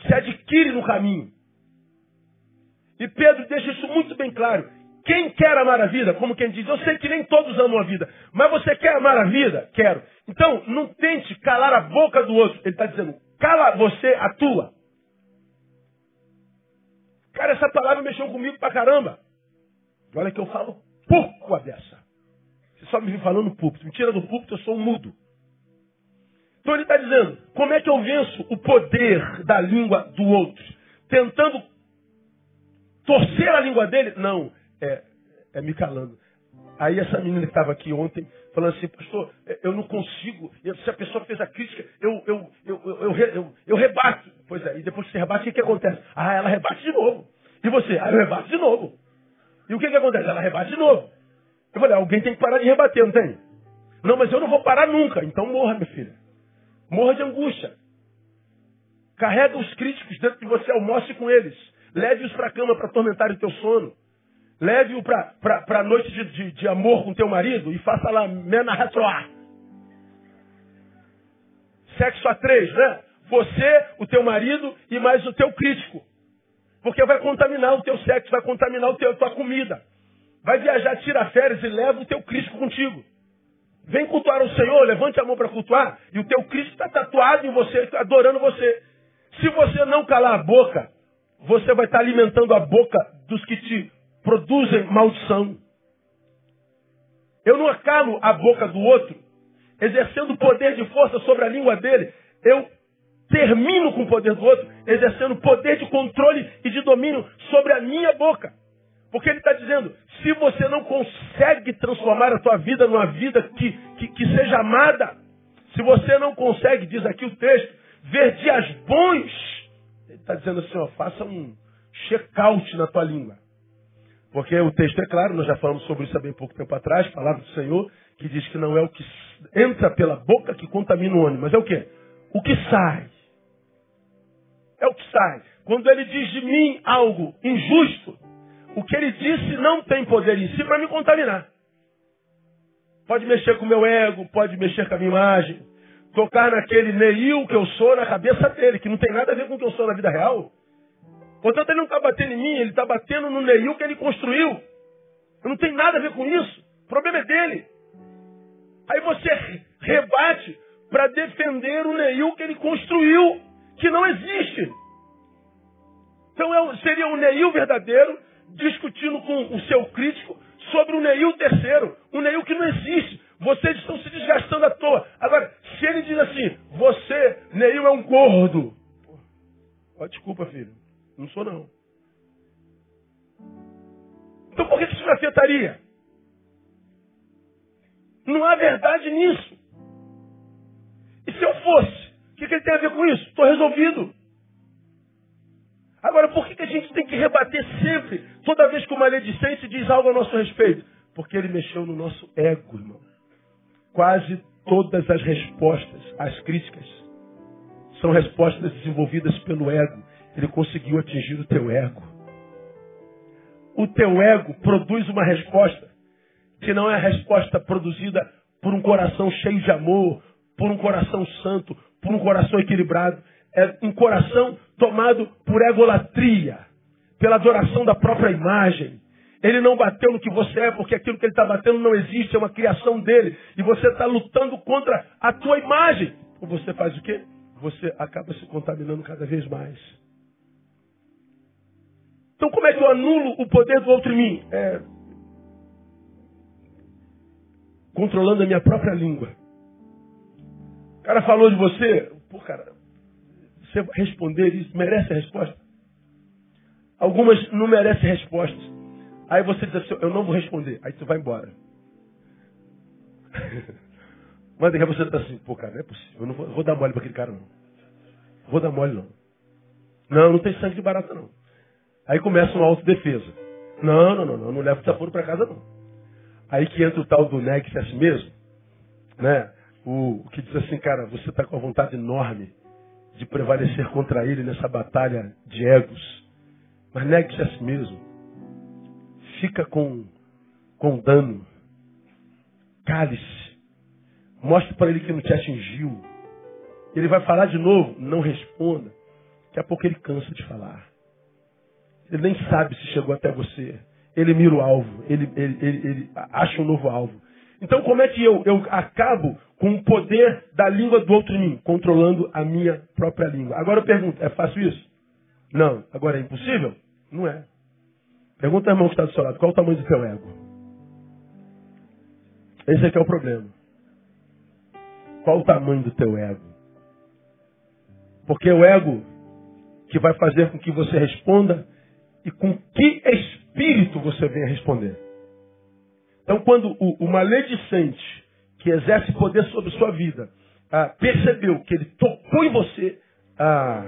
A: se adquire no caminho. E Pedro deixa isso muito bem claro. Quem quer amar a vida, como quem diz, eu sei que nem todos amam a vida, mas você quer amar a vida? Quero. Então, não tente calar a boca do outro. Ele está dizendo, cala você a tua. Cara, essa palavra mexeu comigo pra caramba. Olha que eu falo pouco a dessa. Você só me vem falando púlpito. Me tira do púlpito, eu sou um mudo. Então ele está dizendo, como é que eu venço o poder da língua do outro? Tentando torcer a língua dele? Não, é, é me calando. Aí essa menina que estava aqui ontem, falando assim, pastor, eu não consigo. Se a pessoa fez a crítica, eu, eu, eu, eu, rebato. Pois é, e depois que você rebate, o que, que acontece? Ah, ela rebate de novo. E você? Ah, eu rebato de novo. E o que, que acontece? Ela rebate de novo. Eu falei, alguém tem que parar de rebater, não tem? Não, mas eu não vou parar nunca. Então morra, minha filha. Morra de angústia. Carrega os críticos dentro de você, almoce com eles. Leve-os para a cama para atormentar o teu sono. Leve-o para a noite de, de, de, amor com teu marido e faça lá mena retroar. Sexo a três, né? você, o teu marido e mais o teu crítico. Porque vai contaminar o teu sexo, vai contaminar o teu, a tua comida. Vai viajar, tira férias e leva o teu crítico contigo. Vem cultuar o Senhor, levante a mão para cultuar, e o teu Cristo está tatuado em você, adorando você. Se você não calar a boca, você vai estar alimentando a boca dos que te produzem maldição. Eu não acalo a boca do outro, exercendo poder de força sobre a língua dele. Eu termino com o poder do outro, exercendo poder de controle e de domínio sobre a minha boca. Porque ele está dizendo, se você não consegue transformar a tua vida numa vida que, que, que seja amada, se você não consegue, diz aqui o texto, ver dias bons, ele está dizendo assim, ó, faça um check-out na tua língua. Porque o texto é claro, nós já falamos sobre isso há bem pouco tempo atrás, palavra do Senhor, que diz que não é o que entra pela boca que contamina o ônibus, mas é o que? O que sai. É o que sai. Quando ele diz de mim algo injusto, o que ele disse não tem poder em si para me contaminar. Pode mexer com o meu ego, pode mexer com a minha imagem, tocar naquele Neil que eu sou na cabeça dele, que não tem nada a ver com o que eu sou na vida real. Portanto, ele não está batendo em mim, ele está batendo no Neil que ele construiu. Não tem nada a ver com isso. O problema é dele. Aí você rebate para defender o Neil que ele construiu, que não existe. Então é seria o Neil verdadeiro discutindo com o seu crítico sobre o Neil terceiro, um Neil que não existe. Vocês estão se desgastando à toa. Agora, se ele diz assim, você, Neil, é um gordo. Oh, desculpa, filho. Não sou não. Então por que isso me afetaria? Não há verdade nisso. E se eu fosse? O que, que ele tem a ver com isso? Estou resolvido. Agora, por que, que a gente tem que rebater sempre, toda vez que o maledicente diz algo a nosso respeito? Porque ele mexeu no nosso ego, irmão. Quase todas as respostas às críticas são respostas desenvolvidas pelo ego. Ele conseguiu atingir o teu ego. O teu ego produz uma resposta que não é a resposta produzida por um coração cheio de amor, por um coração santo, por um coração equilibrado é um coração tomado por egolatria, pela adoração da própria imagem. Ele não bateu no que você é, porque aquilo que ele está batendo não existe, é uma criação dele. E você está lutando contra a tua imagem. Você faz o quê? Você acaba se contaminando cada vez mais. Então como é que eu anulo o poder do outro em mim? É controlando a minha própria língua. O cara falou de você, pô, cara, você responder isso, merece a resposta? Algumas não merecem respostas. Aí você diz assim, eu não vou responder. Aí tu vai embora. Mas daqui a você está assim, pô, cara, não é possível. Eu não vou, vou dar mole para aquele cara, não. Vou dar mole, não. Não, não tem sangue de barata, não. Aí começa uma autodefesa. Não, não, não, não, não levo desaforo para casa, não. Aí que entra o tal do negue-se a si mesmo, né? O, o que diz assim, cara, você está com a vontade enorme de prevalecer contra ele nessa batalha de egos. Mas negue-se a si mesmo. Fica com, com dano. Cale-se. Mostre para ele que não te atingiu. Ele vai falar de novo, não responda. Daqui a pouco ele cansa de falar. Ele nem sabe se chegou até você. Ele mira o alvo, ele, ele, ele, ele acha um novo alvo. Então, como é que eu, eu acabo com o poder da língua do outro em mim, controlando a minha própria língua? Agora eu pergunto, é fácil isso? Não. Agora é impossível? Não é. Pergunta ao irmão que está do seu lado, qual o tamanho do teu ego? Esse aqui é o problema. Qual o tamanho do teu ego? Porque é o ego que vai fazer com que você responda e com que espírito você venha responder. Então, quando o, o maledicente, que exerce poder sobre sua vida, ah, percebeu que ele tocou em você, ah,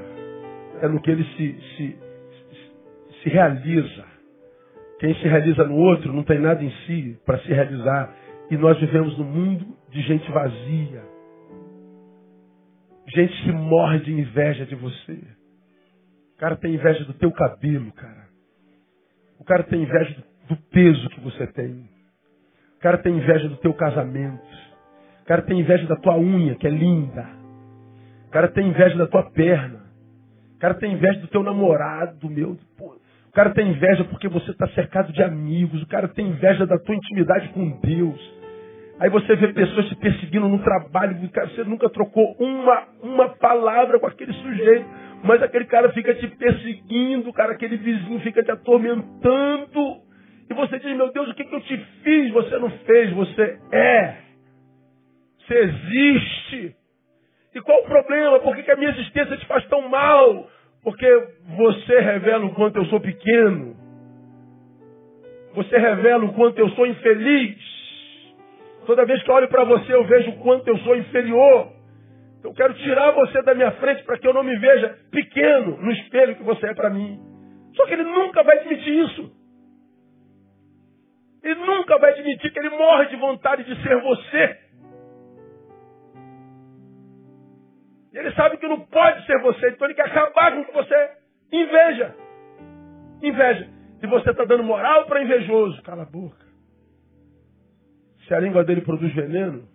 A: é no que ele se, se, se realiza. Quem se realiza no outro não tem nada em si para se realizar. E nós vivemos num mundo de gente vazia. Gente que morre de inveja de você. O cara tem inveja do teu cabelo, cara. O cara tem inveja do peso que você tem. O cara tem inveja do teu casamento. O cara tem inveja da tua unha, que é linda. O cara tem inveja da tua perna. O cara tem inveja do teu namorado, meu. Pô. O cara tem inveja porque você está cercado de amigos. O cara tem inveja da tua intimidade com Deus. Aí você vê pessoas te perseguindo no trabalho. Cara, você nunca trocou uma, uma palavra com aquele sujeito. Mas aquele cara fica te perseguindo, cara, aquele vizinho fica te atormentando. E você diz, meu Deus, o que, que eu te fiz? Você não fez, você é. Você existe. E qual o problema? Por que, que a minha existência te faz tão mal? Porque você revela o quanto eu sou pequeno. Você revela o quanto eu sou infeliz. Toda vez que eu olho para você, eu vejo o quanto eu sou inferior. Eu quero tirar você da minha frente para que eu não me veja pequeno no espelho que você é para mim. Só que ele nunca vai admitir isso. Ele nunca vai admitir que ele morre de vontade de ser você. Ele sabe que não pode ser você, então ele quer acabar com o que você inveja. Inveja. Se você está dando moral para invejoso, cala a boca. Se a língua dele produz veneno,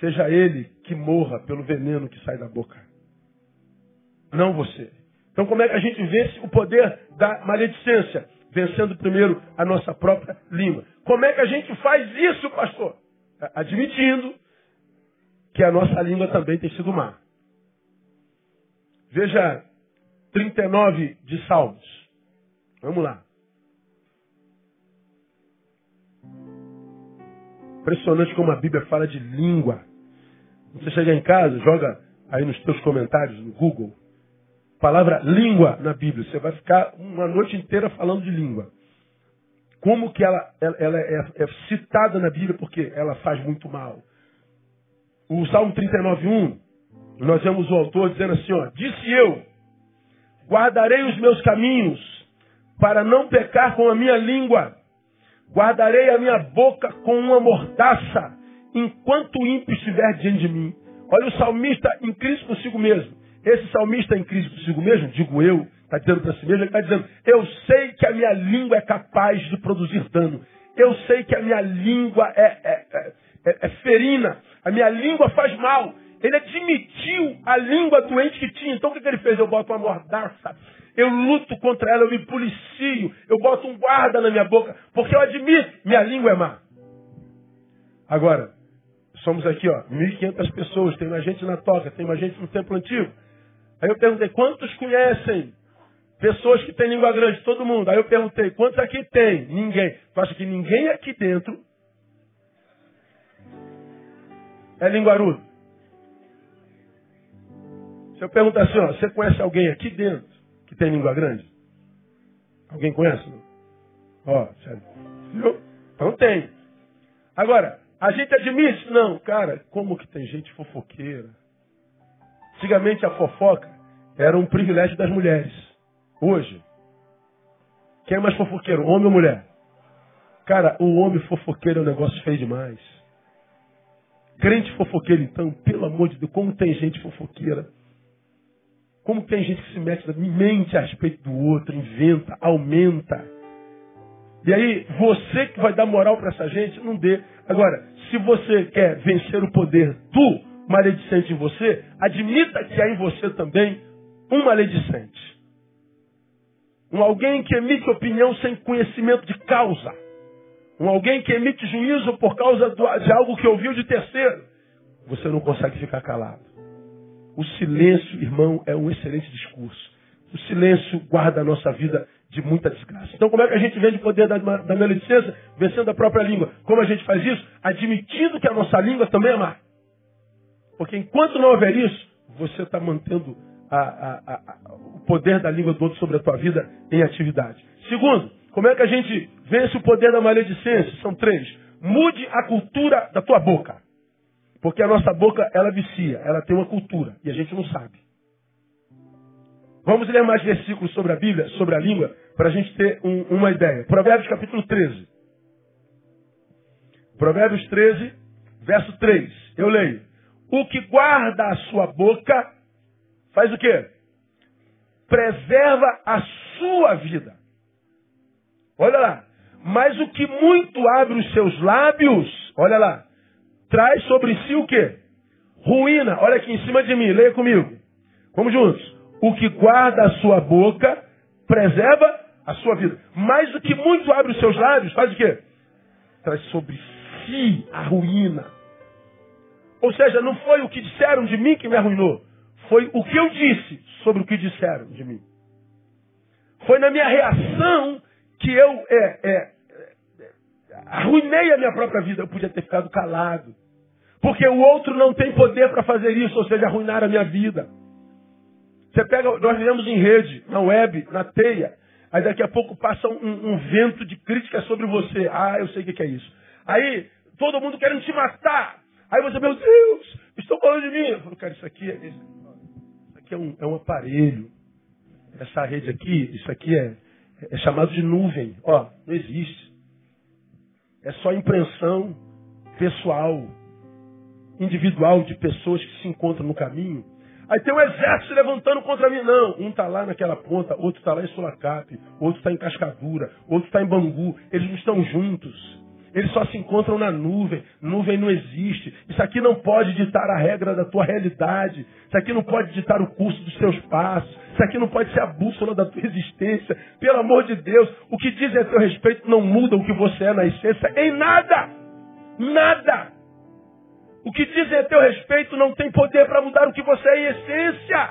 A: seja ele que morra pelo veneno que sai da boca. Não você. Então como é que a gente vence o poder da maledicência? Vencendo primeiro a nossa própria língua. Como é que a gente faz isso, pastor? Admitindo que a nossa língua também tem sido má. Veja 39 de Salmos. Vamos lá. Impressionante como a Bíblia fala de língua. Você chegar em casa, joga aí nos teus comentários no Google, palavra língua na Bíblia. Você vai ficar uma noite inteira falando de língua. Como que ela, ela, ela é, é, citada na Bíblia porque ela faz muito mal. O Salmo 39.1, nós vemos o autor dizendo assim, ó, disse eu, guardarei os meus caminhos para não pecar com a minha língua. Guardarei a minha boca com uma mordaça enquanto o ímpio estiver diante de mim. Olha o salmista em crise consigo mesmo. Esse salmista em crise consigo mesmo, digo eu, está dizendo para si mesmo, ele está dizendo, eu sei que a minha língua é capaz de produzir dano. Eu sei que a minha língua é, é, é, é ferina. A minha língua faz mal. Ele admitiu a língua doente que tinha. Então o que, que ele fez? Eu boto uma mordaça. Eu luto contra ela, eu me policio. Eu boto um guarda na minha boca. Porque eu admito, minha língua é má. Agora, somos aqui, ó, 1.500 pessoas, tem uma gente na toca, tem uma gente no templo antigo. Aí eu perguntei, quantos conhecem pessoas que têm língua grande? Todo mundo. Aí eu perguntei, quantos aqui tem? Ninguém. Tu acha que ninguém aqui dentro é linguarudo? Se eu perguntar assim, ó, você conhece alguém aqui dentro que tem língua grande? Alguém conhece? Ó, sério. Viu? Então tem. Agora, a gente admite? Não, cara, como que tem gente fofoqueira? Antigamente a fofoca era um privilégio das mulheres. Hoje, quem é mais fofoqueiro, homem ou mulher? Cara, o homem fofoqueiro é um negócio feio demais. Crente fofoqueiro, então, pelo amor de Deus, como tem gente fofoqueira. Como tem gente que se mete, mente a respeito do outro, inventa, aumenta. E aí, você que vai dar moral para essa gente, não dê. Agora, se você quer vencer o poder do maledicente em você, admita que há em você também um maledicente. Um alguém que emite opinião sem conhecimento de causa. Um alguém que emite juízo por causa de algo que ouviu de terceiro. Você não consegue ficar calado. O silêncio, irmão, é um excelente discurso. O silêncio guarda a nossa vida de muita desgraça. Então, como é que a gente vende o poder da, da? Vencendo a própria língua. Como a gente faz isso? Admitindo que a nossa língua também é má. Porque enquanto não houver isso, você está mantendo a, a, a, o poder da língua do outro sobre a tua vida em atividade. Segundo, como é que a gente vence o poder da maledicência? São três. Mude a cultura da tua boca. Porque a nossa boca, ela vicia, ela tem uma cultura, e a gente não sabe. Vamos ler mais versículos sobre a Bíblia, sobre a língua, para a gente ter um, uma ideia. Provérbios capítulo 13. Provérbios 13, verso 3. Eu leio. O que guarda a sua boca faz o quê? Preserva a sua vida. Olha lá. Mas o que muito abre os seus lábios, olha lá, traz sobre si o quê? ruína, olha aqui em cima de mim, leia comigo. Vamos juntos. O que guarda a sua boca preserva a sua vida. Mas o que muito abre os seus lábios faz o quê? Traz sobre si a ruína. Ou seja, não foi o que disseram de mim que me arruinou. Foi o que eu disse sobre o que disseram de mim. Foi na minha reação que eu é, é, é, arruinei a minha própria vida. Eu podia ter ficado calado. Porque o outro não tem poder para fazer isso, ou seja, arruinar a minha vida. Você pega, nós vivemos em rede, na web, na teia. Aí daqui a pouco passa um, um vento de crítica sobre você. Ah, eu sei o que é isso. Aí todo mundo querendo te matar. Aí você, meu Deus, estão falando de mim. Eu falo, cara, isso aqui, é, isso aqui é, um, é um aparelho. Essa rede aqui, isso aqui é, é chamado de nuvem. Ó, não existe. É só impressão pessoal, individual de pessoas que se encontram no caminho Aí tem um exército levantando contra mim. Não, um está lá naquela ponta, outro está lá em Sulacap, outro está em Cascadura, outro está em Bangu. Eles não estão juntos. Eles só se encontram na nuvem. Nuvem não existe. Isso aqui não pode ditar a regra da tua realidade. Isso aqui não pode ditar o curso dos teus passos. Isso aqui não pode ser a bússola da tua existência. Pelo amor de Deus, o que dizem a teu respeito não muda o que você é na essência em nada. Nada. O que dizem a teu respeito não tem poder para mudar o que você é em essência.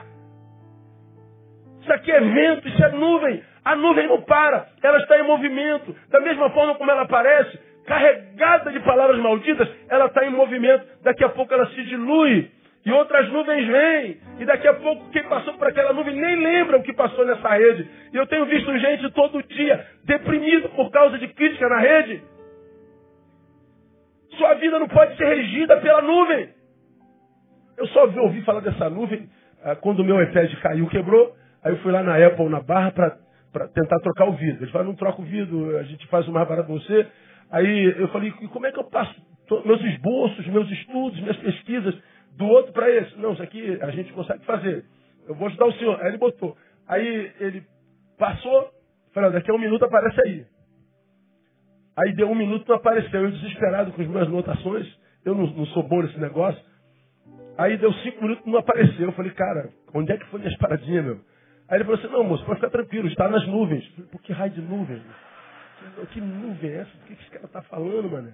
A: Isso aqui é vento, isso é nuvem. A nuvem não para, ela está em movimento. Da mesma forma como ela aparece, carregada de palavras malditas, ela está em movimento. Daqui a pouco ela se dilui. E outras nuvens vêm. E daqui a pouco quem passou por aquela nuvem nem lembra o que passou nessa rede. E eu tenho visto gente todo dia deprimido por causa de crítica na rede. Sua vida não pode ser regida pela nuvem. Eu só ouvi falar dessa nuvem ah, quando o meu iPad caiu, quebrou. Aí eu fui lá na Apple, na barra, para tentar trocar o vidro. Eles falaram, não troca o vidro, a gente faz o mais barato você. Aí eu falei, como é que eu passo meus esboços, meus estudos, minhas pesquisas do outro para esse? Não, isso aqui a gente consegue fazer. Eu vou ajudar o senhor. Aí ele botou. Aí ele passou, falei, daqui a um minuto aparece aí. Aí deu um minuto não apareceu. Eu desesperado com as minhas anotações. Eu não, não sou bom nesse negócio. Aí deu cinco minutos não apareceu. Eu falei, cara, onde é que foi minhas paradinhas, meu? Aí ele falou assim, não, moço, pode ficar tranquilo, está nas nuvens. Eu falei, por que raio de nuvem? Que nuvem é essa? O que esse cara está falando, mano?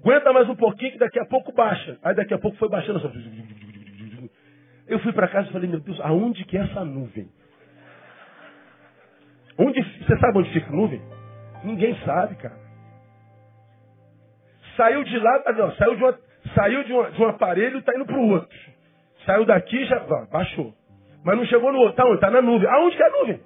A: Aguenta mais um pouquinho que daqui a pouco baixa. Aí daqui a pouco foi baixando. Eu fui para casa e falei, meu Deus, aonde que é essa nuvem? Onde, você sabe onde fica a nuvem? Ninguém sabe, cara. Saiu de lá, não, saiu de, uma, saiu de, uma, de um aparelho e está indo para o outro. Saiu daqui já ó, baixou. Mas não chegou no outro. Está onde? Está na nuvem. Aonde que é a nuvem?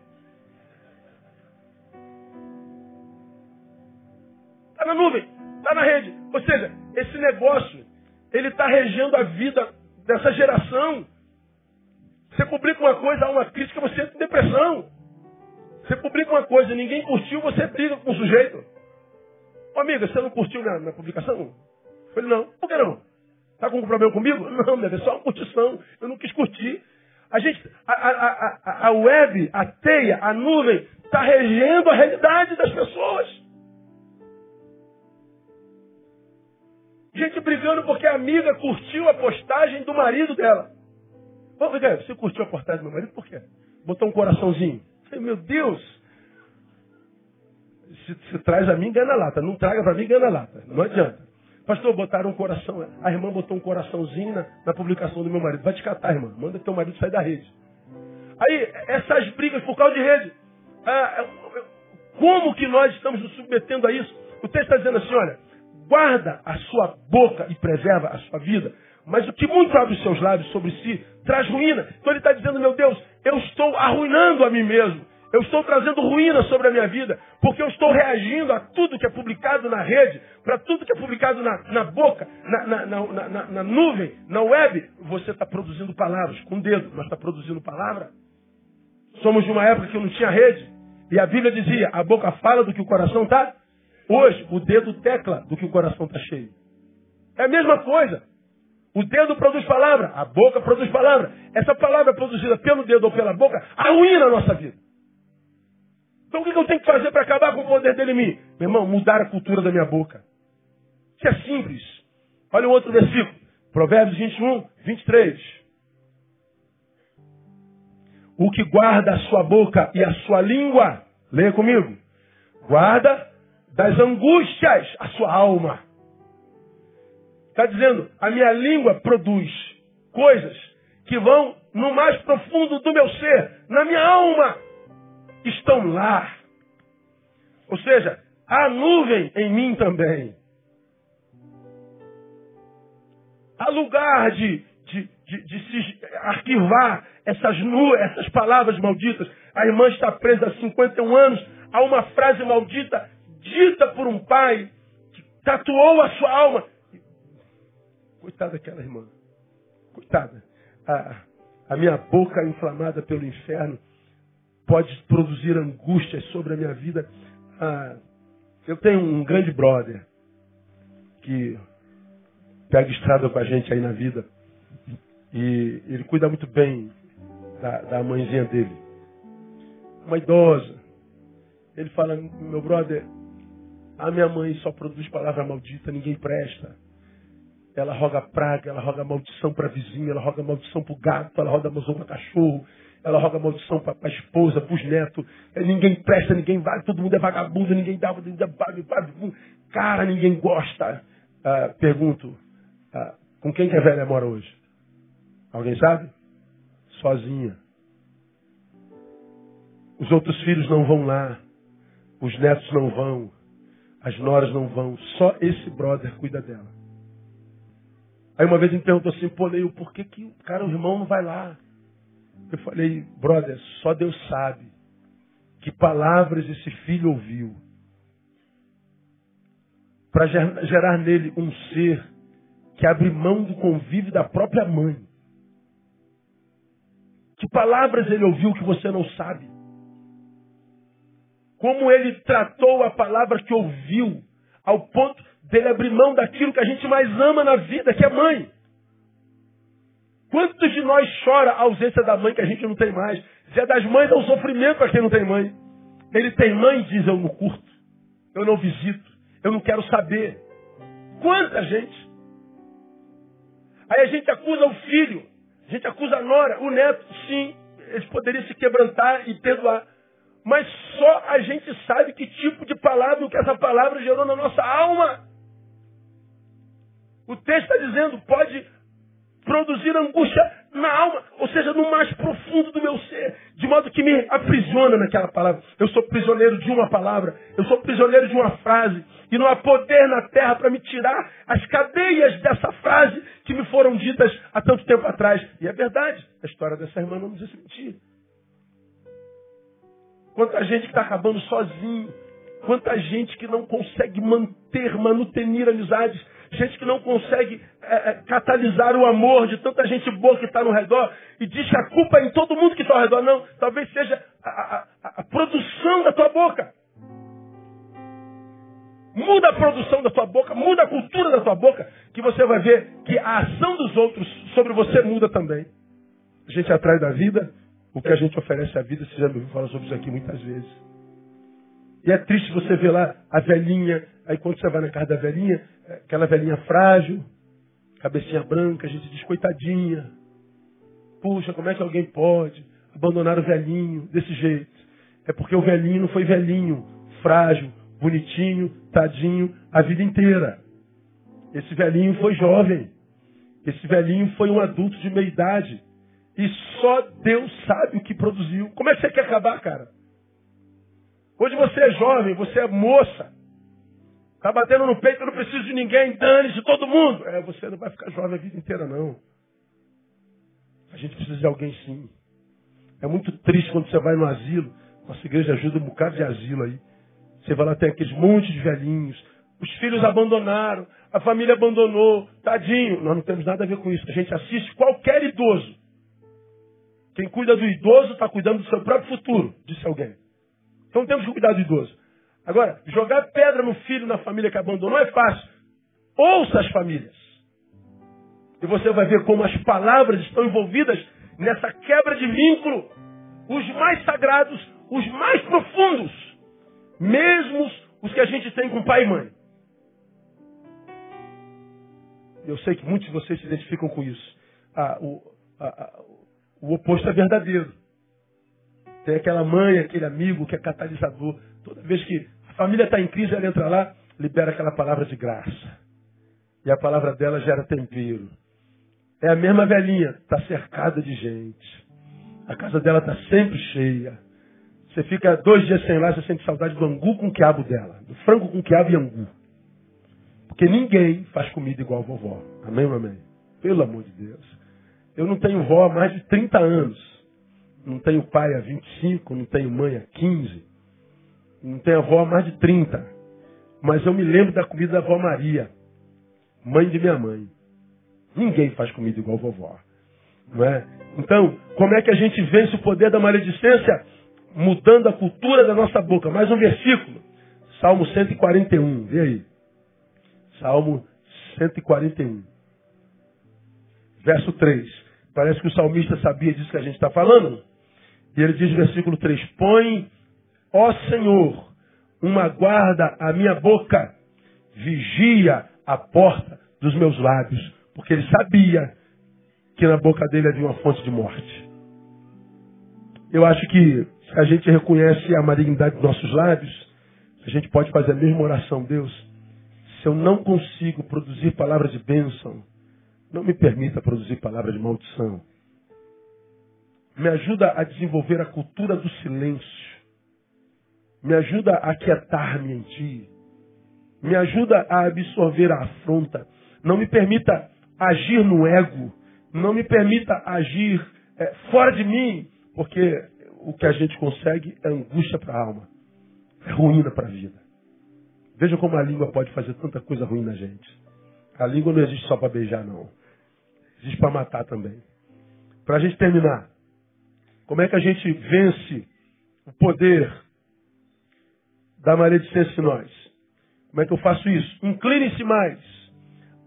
A: Está na nuvem. Está na rede. Ou seja, esse negócio, ele está regendo a vida dessa geração. Você publica uma coisa, há uma crítica, você entra em depressão. Você publica uma coisa e ninguém curtiu, você briga com o sujeito. Ô amiga, você não curtiu na, na publicação? Eu falei, não. Por que não? Está com um problema comigo? Não, minha é só uma curtição. Eu não quis curtir. A gente, a, a, a, a web, a teia, a nuvem, está regendo a realidade das pessoas. Gente brigando porque a amiga curtiu a postagem do marido dela. Ô, você curtiu a postagem do meu marido por quê? Botou um coraçãozinho. Meu Deus, se, se traz a mim, engana lata. Não traga para mim, engana lata. Não adianta. Pastor, botaram um coração. A irmã botou um coraçãozinho na, na publicação do meu marido. Vai te catar, irmã. Manda teu marido sair da rede. Aí, essas brigas por causa de rede. Ah, como que nós estamos nos submetendo a isso? O texto está dizendo assim, olha, guarda a sua boca e preserva a sua vida. Mas o que muito abre os seus lábios sobre si traz ruína. Então ele está dizendo, meu Deus, eu estou arruinando a mim mesmo. Eu estou trazendo ruína sobre a minha vida, porque eu estou reagindo a tudo que é publicado na rede, para tudo que é publicado na, na boca, na, na, na, nuvem, na web. Você está produzindo palavras, com o dedo, mas está produzindo palavra. Somos de uma época que não tinha rede, e a Bíblia dizia: a boca fala do que o coração está. Hoje, o dedo tecla do que o coração está cheio. É a mesma coisa. O dedo produz palavra, a boca produz palavra. Essa palavra produzida pelo dedo ou pela boca arruína a nossa vida. Então o que eu tenho que fazer para acabar com o poder dele em mim? Meu irmão, mudar a cultura da minha boca. Isso é simples. Olha o outro versículo. Provérbios 21, 23. O que guarda a sua boca e a sua língua, leia comigo, guarda das angústias a sua alma. Está dizendo, a minha língua produz coisas que vão no mais profundo do meu ser, na minha alma, estão lá. Ou seja, há nuvem em mim também. Há lugar de, de, de, de se arquivar essas, nu, essas palavras malditas. A irmã está presa há 51 anos a uma frase maldita dita por um pai que tatuou a sua alma. Coitada daquela irmã. Coitada. A, a minha boca inflamada pelo inferno pode produzir angústias sobre a minha vida. Ah, eu tenho um grande brother que pega estrada com a gente aí na vida. E ele cuida muito bem da, da mãezinha dele. Uma idosa. Ele fala, meu brother, a minha mãe só produz palavra maldita, ninguém presta. Ela roga praga, ela roga maldição para vizinha, ela roga maldição para o gato, ela roga maldição para cachorro, ela roga maldição para a esposa, para os netos. É, ninguém presta, ninguém vai, todo mundo é vagabundo, ninguém dá, ninguém dá, cara, ninguém gosta. Ah, pergunto, ah, com quem que a velha mora hoje? Alguém sabe? Sozinha. Os outros filhos não vão lá. Os netos não vão. As noras não vão. Só esse brother cuida dela. Aí uma vez ele perguntou assim, pô, Leio, por que, que cara, o irmão, não vai lá? Eu falei, brother, só Deus sabe que palavras esse filho ouviu para gerar nele um ser que abre mão do convívio da própria mãe. Que palavras ele ouviu que você não sabe? Como ele tratou a palavra que ouviu, ao ponto dele abrir mão daquilo que a gente mais ama na vida, que é mãe. Quantos de nós chora a ausência da mãe que a gente não tem mais? Dia das mães é um sofrimento para quem não tem mãe. Ele tem mãe, diz eu não curto, eu não visito, eu não quero saber. Quanta gente? Aí a gente acusa o filho, a gente acusa a nora, o neto, sim, eles poderiam se quebrantar e perdoar. Mas só a gente sabe que tipo de palavra, o que essa palavra gerou na nossa alma. O texto está dizendo, pode produzir angústia na alma, ou seja, no mais profundo do meu ser, de modo que me aprisiona naquela palavra. Eu sou prisioneiro de uma palavra, eu sou prisioneiro de uma frase, e não há poder na terra para me tirar as cadeias dessa frase que me foram ditas há tanto tempo atrás. E é verdade, a história dessa irmã não nos diz mentira. Quanta gente que está acabando sozinho, quanta gente que não consegue manter, manutenir amizades gente que não consegue é, é, catalisar o amor de tanta gente boa que está no redor e diz que a culpa é em todo mundo que está ao redor. Não, talvez seja a, a, a produção da tua boca. Muda a produção da tua boca, muda a cultura da tua boca, que você vai ver que a ação dos outros sobre você muda também. A gente atrai da vida o que a gente oferece à vida. Você já me ouviu falar sobre isso aqui muitas vezes. E é triste você ver lá a velhinha, aí quando você vai na casa da velhinha, aquela velhinha frágil, cabecinha branca, a gente diz, coitadinha. Puxa, como é que alguém pode abandonar o velhinho desse jeito? É porque o velhinho não foi velhinho, frágil, bonitinho, tadinho, a vida inteira. Esse velhinho foi jovem. Esse velhinho foi um adulto de meia idade. E só Deus sabe o que produziu. Como é que você quer acabar, cara? Hoje você é jovem, você é moça. Está batendo no peito, eu não preciso de ninguém, dane-se todo mundo. É, você não vai ficar jovem a vida inteira, não. A gente precisa de alguém sim. É muito triste quando você vai no asilo. Nossa igreja ajuda um bocado de asilo aí. Você vai lá, tem aqueles montes de velhinhos. Os filhos abandonaram, a família abandonou. Tadinho. Nós não temos nada a ver com isso. A gente assiste qualquer idoso. Quem cuida do idoso está cuidando do seu próprio futuro, disse alguém. Então temos que cuidar do idoso. Agora, jogar pedra no filho na família que abandonou é fácil. Ouça as famílias. E você vai ver como as palavras estão envolvidas nessa quebra de vínculo. Os mais sagrados, os mais profundos. Mesmo os que a gente tem com pai e mãe. eu sei que muitos de vocês se identificam com isso. Ah, o, o oposto é verdadeiro. Tem aquela mãe, aquele amigo que é catalisador. Toda vez que a família está em crise, ela entra lá, libera aquela palavra de graça. E a palavra dela gera tempero. É a mesma velhinha, está cercada de gente. A casa dela está sempre cheia. Você fica dois dias sem lá, você sente saudade do angu com quiabo dela. Do frango com quiabo e angu. Porque ninguém faz comida igual a vovó. Amém, mamãe? Pelo amor de Deus. Eu não tenho vó há mais de 30 anos. Não tenho pai há 25, não tenho mãe há 15. Não tenho avó há mais de 30. Mas eu me lembro da comida da avó Maria, mãe de minha mãe. Ninguém faz comida igual vovó. Não é? Então, como é que a gente vence o poder da maledicência? Mudando a cultura da nossa boca. Mais um versículo. Salmo 141. Vê aí. Salmo 141. Verso 3. Parece que o salmista sabia disso que a gente está falando. E ele diz versículo 3: Põe, ó Senhor, uma guarda à minha boca, vigia a porta dos meus lábios, porque ele sabia que na boca dele havia uma fonte de morte. Eu acho que se a gente reconhece a malignidade dos nossos lábios, a gente pode fazer a mesma oração, Deus. Se eu não consigo produzir palavras de bênção, não me permita produzir palavras de maldição. Me ajuda a desenvolver a cultura do silêncio. Me ajuda a quietar-me em ti. Me ajuda a absorver a afronta. Não me permita agir no ego. Não me permita agir é, fora de mim. Porque o que a gente consegue é angústia para a alma. É ruína para a vida. Veja como a língua pode fazer tanta coisa ruim na gente. A língua não existe só para beijar, não. Existe para matar também. Para a gente terminar, como é que a gente vence o poder da maledicência em nós? Como é que eu faço isso? Incline-se mais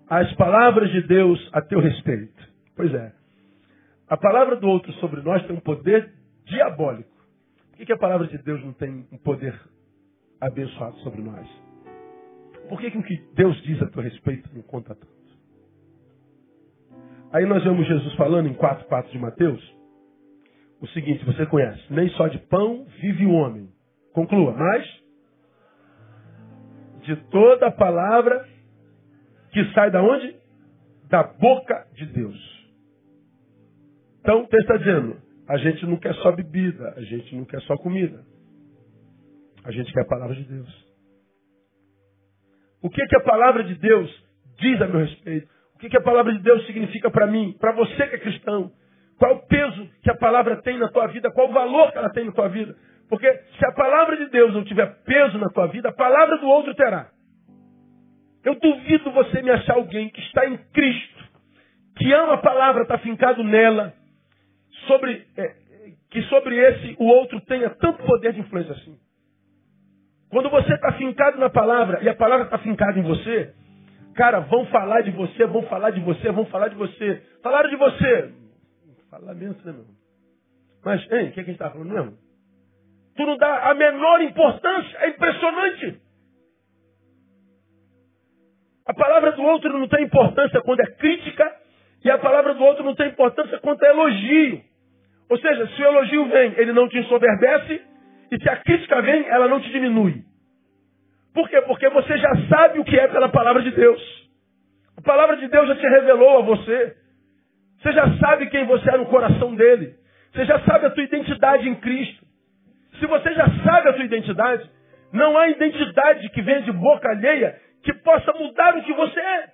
A: às palavras de Deus a teu respeito. Pois é. A palavra do outro sobre nós tem um poder diabólico. Por que, a palavra de Deus não tem um poder abençoado sobre nós? Por que, que o que Deus diz a teu respeito não conta tanto? Aí nós vemos Jesus falando em 4,4 de Mateus, o seguinte, você conhece, nem só de pão vive o homem. Conclua, mas de toda palavra que sai da onde? Da boca de Deus. Então, o texto está dizendo, a gente não quer só bebida, a gente não quer só comida. A gente quer a palavra de Deus. O que, que a palavra de Deus diz a meu respeito? O que, que a palavra de Deus significa para mim, para você que é cristão? Qual o peso que a palavra tem na tua vida? Qual o valor que ela tem na tua vida? Porque se a palavra de Deus não tiver peso na tua vida, a palavra do outro terá. Eu duvido você me achar alguém que está em Cristo, que ama a palavra, está fincado nela, sobre, é, que sobre esse o outro tenha tanto poder de influência assim. Quando você está fincado na palavra e a palavra está fincada em você, cara, vão falar de você, vão falar de você, vão falar de você. Falaram de você. Parlamento, né, meu? Mas, hein, o que, é que a gente está falando mesmo? Tu não dá a menor importância, é impressionante. A palavra do outro não tem importância quando é crítica, e a palavra do outro não tem importância quando é elogio. Ou seja, se o elogio vem, ele não te ensoberbece, e se a crítica vem, ela não te diminui. Por quê? Porque você já sabe o que é pela palavra de Deus. A palavra de Deus já te revelou a você. Você já sabe quem você é no coração dele. Você já sabe a tua identidade em Cristo. Se você já sabe a tua identidade, não há identidade que venha de boca alheia que possa mudar o que você é.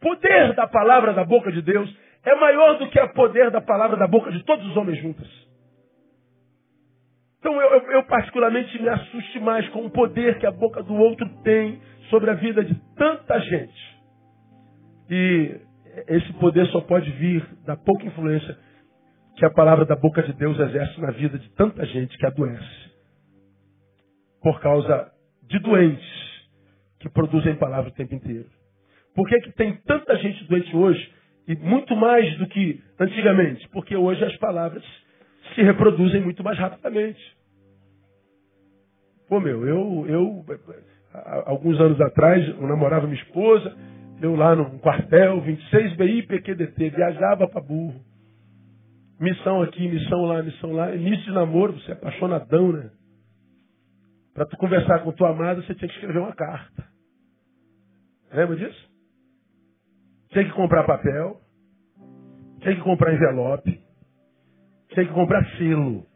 A: Poder da palavra da boca de Deus é maior do que o poder da palavra da boca de todos os homens juntos. Então eu, eu, eu, particularmente me assuste mais com o poder que a boca do outro tem sobre a vida de tanta gente. E esse poder só pode vir da pouca influência que a palavra da boca de Deus exerce na vida de tanta gente que adoece. Por causa de doentes que produzem palavra o tempo inteiro. Por que, que tem tanta gente doente hoje? E muito mais do que antigamente? Porque hoje as palavras se reproduzem muito mais rapidamente. Pô, meu, eu, eu alguns anos atrás, eu namorava minha esposa, Eu lá no quartel, 26 BI PQDT, viajava para burro. Missão aqui, missão lá, missão lá. Início de namoro, você é apaixonadão, né? Para tu conversar com tua amada, você tinha que escrever uma carta. Lembra disso? Tinha que comprar papel, tinha que comprar envelope, tinha que comprar selo.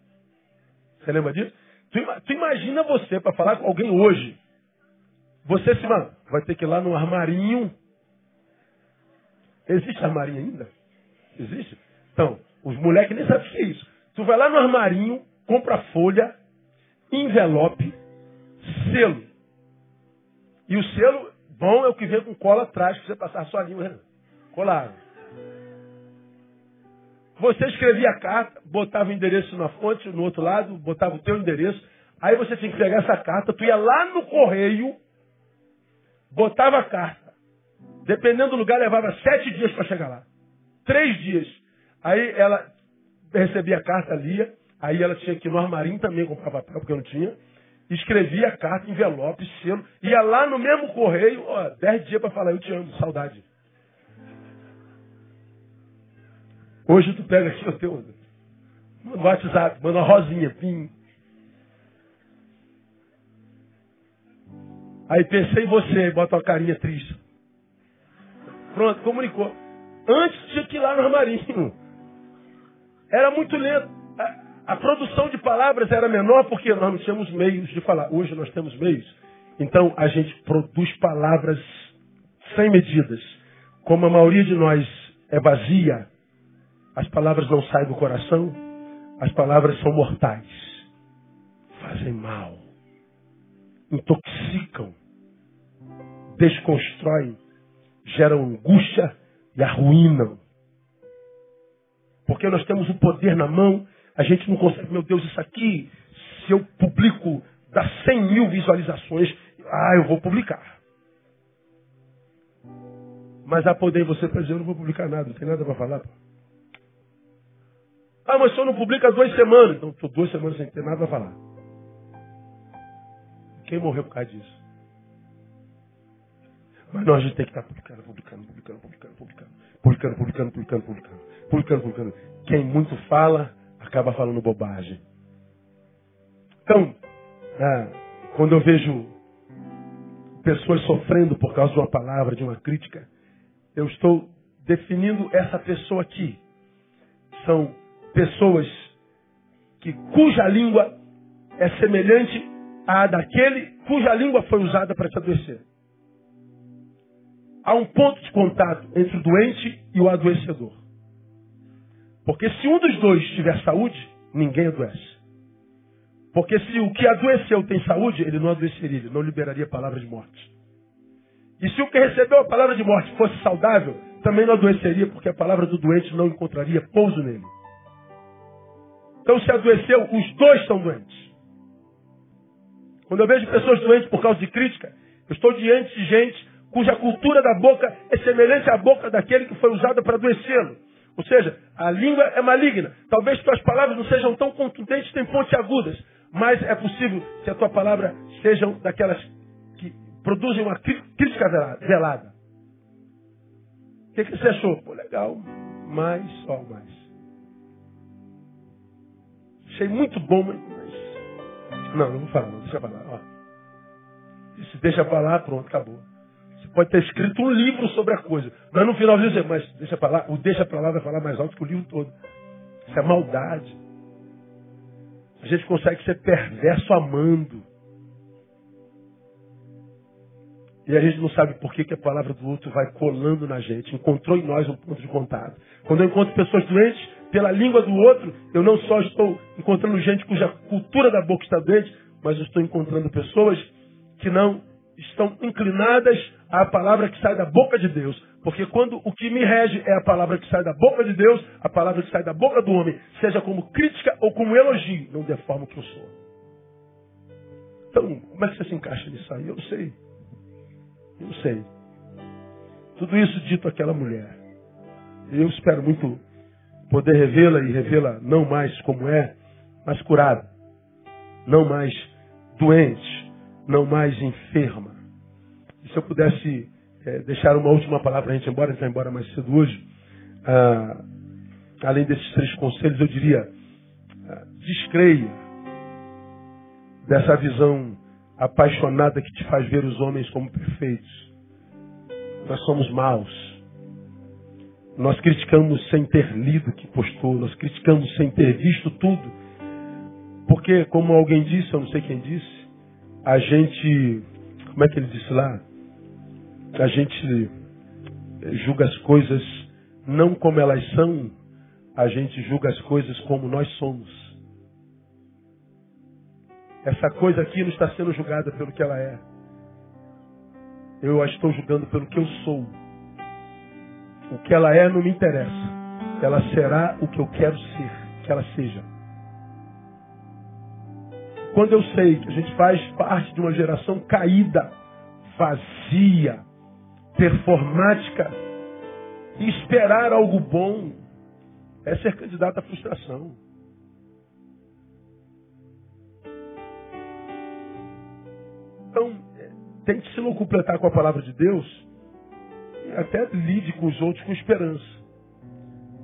A: Você lembra disso? Tu, tu imagina você para falar com alguém hoje. Você se mano, vai ter que ir lá no armarinho. Existe armarinho ainda? Existe? Então, os moleques nem sabem o que é isso. Tu vai lá no armarinho, compra folha, envelope, selo. E o selo bom é o que vem com cola atrás, para você passar a sua língua. Colado. Você escrevia a carta, botava o endereço na fonte, no outro lado, botava o teu endereço. Aí você tinha que pegar essa carta, tu ia lá no correio, botava a carta. Dependendo do lugar, levava sete dias para chegar lá. Três dias. Aí ela recebia a carta, lia. Aí ela tinha que ir no armarinho também comprar papel, porque eu não tinha. Escrevia a carta, envelope, selo. Ia lá no mesmo correio, ó, dez dias para falar, eu te amo, saudade. Hoje tu pega aqui o teu no WhatsApp, manda uma rosinha, pim. Aí pensei em você, bota uma carinha triste. Pronto, comunicou. Antes tinha que ir lá no armarinho. Era muito lento. A, a, produção de palavras era menor porque nós não tínhamos meios de falar. Hoje nós temos meios. Então a gente produz palavras sem medidas. Como a maioria de nós é vazia, as palavras não saem do coração, as palavras são mortais. Fazem mal. Intoxicam. Desconstroem. Geram angústia e arruinam. Porque nós temos o poder na mão, a gente não consegue, meu Deus, isso aqui, se eu publico, dá 100 mil visualizações, ah, eu vou publicar. Mas há poder em você para dizer, eu não vou publicar nada, não tem nada para falar. Ah, mas o senhor não publica duas semanas. Então, estou duas semanas sem ter nada a falar. Quem morreu por causa disso? Mas nós a gente tem que estar publicando, publicando, publicando, publicando, publicando, publicando, publicando, publicando, publicando, publicando, publicando. Quem muito fala, acaba falando bobagem. Então, ah, quando eu vejo pessoas sofrendo por causa de uma palavra, de uma crítica, eu estou definindo essa pessoa aqui. São pessoas que, cuja língua é semelhante à daquele cuja língua foi usada para te adoecer. Há um ponto de contato entre o doente e o adoecedor. Porque se um dos dois tiver saúde, ninguém adoece. Porque se o que adoeceu tem saúde, ele não adoeceria, ele não liberaria a palavra de morte. E se o que recebeu a palavra de morte fosse saudável, também não adoeceria, porque a palavra do doente não encontraria pouso nele. Então, se adoeceu, os dois estão doentes. Quando eu vejo pessoas doentes por causa de crítica, eu estou diante de gente cuja cultura da boca é semelhante à boca daquele que foi usada para adoecê-lo. Ou seja, a língua é maligna. Talvez tuas palavras não sejam tão contundentes nem agudas, mas é possível que a tua palavra sejam daquelas que produzem uma crítica velada. O que, que você achou? Pô, legal, mais, ó, mais. Achei muito bom, mas. Não, não vou falar, não, deixa pra lá. Ó. Se deixa pra lá, pronto, acabou. Pode ter escrito um livro sobre a coisa, mas no final dizer, mas deixa pra lá, o deixa pra lá vai falar mais alto que o livro todo. Isso é maldade. A gente consegue ser perverso amando. E a gente não sabe por que, que a palavra do outro vai colando na gente. Encontrou em nós um ponto de contato. Quando eu encontro pessoas doentes, pela língua do outro, eu não só estou encontrando gente cuja cultura da boca está doente, mas eu estou encontrando pessoas que não estão inclinadas à palavra que sai da boca de Deus. Porque quando o que me rege é a palavra que sai da boca de Deus, a palavra que sai da boca do homem, seja como crítica ou como elogio, não deforma o que eu sou. Então, como é que você se encaixa nisso aí? Eu não sei. Eu não sei. Tudo isso dito àquela mulher. Eu espero muito poder revê-la e revê-la não mais como é, mas curada, não mais doente, não mais enferma. E se eu pudesse é, deixar uma última palavra para a gente embora, a gente vai embora mais cedo hoje. Ah, além desses três conselhos, eu diria, ah, descreia dessa visão apaixonada que te faz ver os homens como perfeitos. Nós somos maus. Nós criticamos sem ter lido o que postou, nós criticamos sem ter visto tudo. Porque, como alguém disse, eu não sei quem disse, a gente, como é que ele disse lá? A gente julga as coisas não como elas são, a gente julga as coisas como nós somos. Essa coisa aqui não está sendo julgada pelo que ela é. Eu a estou julgando pelo que eu sou. O que ela é não me interessa. Ela será o que eu quero ser, que ela seja. Quando eu sei que a gente faz parte de uma geração caída, vazia, performática, e esperar algo bom é ser candidato à frustração. Então, tente se não completar com a palavra de Deus e até lide com os outros com esperança.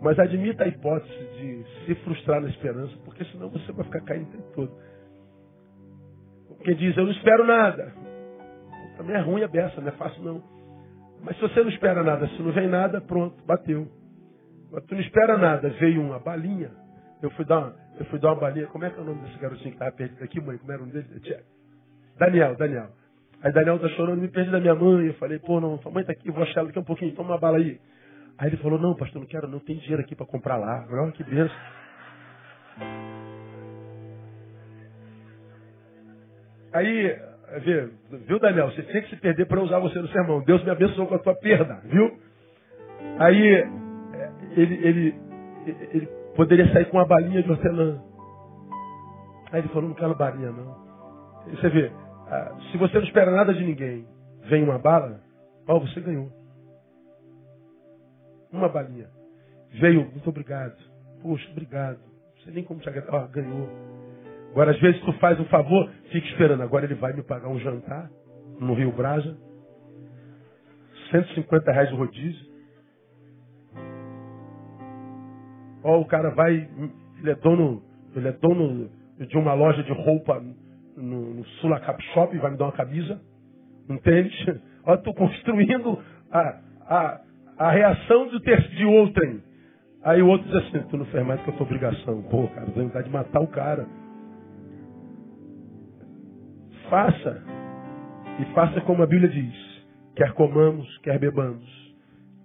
A: Mas admita a hipótese de se frustrar na esperança, porque senão você vai ficar caindo o tempo todo. Quem diz, eu não espero nada. Também é ruim a beça, não é fácil não. Mas se você não espera nada, se não vem nada, pronto, bateu. Mas tu não espera nada, veio uma balinha. Eu fui dar uma, eu fui dar uma balinha. Como é que é o nome desse garotinho que estava perdido aqui, mãe? Como era o nome dele? Daniel, Daniel. Aí Daniel tá chorando, me perdi da minha mãe. Eu falei, pô, não, mãe tá aqui, vou achar ela daqui um pouquinho, toma uma bala aí. Aí ele falou, não, pastor, não quero, não tem dinheiro aqui para comprar lá. Olha que benção. Aí viu, Daniel? Você tinha que se perder para usar você no sermão. Deus me abençoou com a tua perda, viu? Aí é, ele, ele, ele poderia sair com uma balinha de hortelã. Aí ele falou, não quero balinha não. Aí você vê, ah, se você não espera nada de ninguém, vem uma bala, ó, você ganhou. Uma balinha. Veio, muito obrigado. Poxa, obrigado. Não sei nem como te agradar. Ó, ganhou. Agora, às vezes, tu faz um favor, fica esperando. Agora ele vai me pagar um jantar no Rio Brasa. 150 reais o rodízio. Ó, o cara vai, ele é dono, ele é dono de uma loja de roupa no, no Sulacap Shop, vai me dar uma camisa, um tênis. Ó, estou construindo a, a, a reação de, ter, de outrem. Aí o outro diz assim, tu não fez mais que a tua obrigação. Pô, cara, tenho vontade de matar o cara. Faça. E faça como a Bíblia diz. Quer comamos, quer bebamos,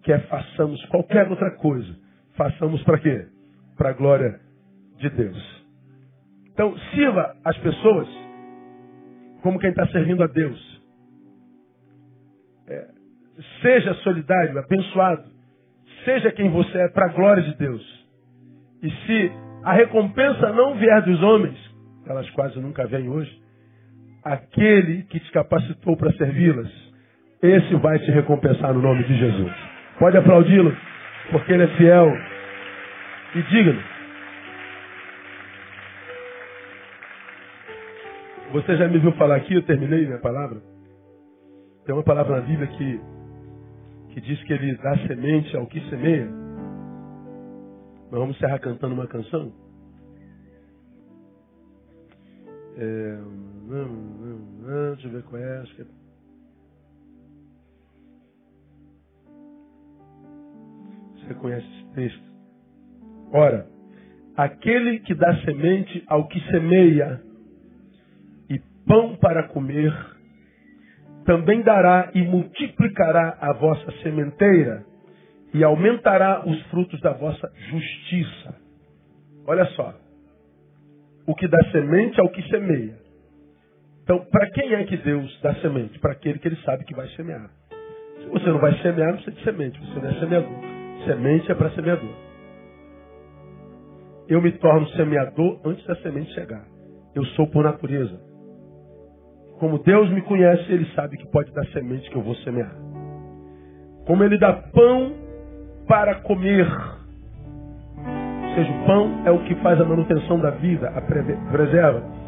A: quer façamos qualquer outra coisa. Façamos para quê? Para a glória de Deus. Então, sirva as pessoas como quem está servindo a Deus. É, seja solidário, abençoado. Seja quem você é para a glória de Deus. E se a recompensa não vier dos homens, elas quase nunca vêm hoje, aquele que te capacitou para servi-las, esse vai te recompensar no nome de Jesus. Pode aplaudi-lo, porque ele é fiel e digno. Você já me viu falar aqui, eu terminei minha palavra. Tem uma palavra na Bíblia que, que diz que ele dá semente ao que semeia. Nós vamos encerrar cantando uma canção. É, não, não, não, deixa eu ver qual é. Acho que é... Você conhece esse texto? Ora, aquele que dá semente ao que semeia e pão para comer, também dará e multiplicará a vossa sementeira e aumentará os frutos da vossa justiça. Olha só. O que dá semente ao que semeia. Então, para quem é que Deus dá semente? Para aquele que ele sabe que vai semear. Se você não vai semear, não precisa de semente. Você não é semeador. Semente é para semeador. Eu me torno semeador antes da semente chegar. Eu sou por natureza. Como Deus me conhece, Ele sabe que pode dar semente que eu vou semear. Como Ele dá pão para comer seja, o pão é o que faz a manutenção da vida, a preserva.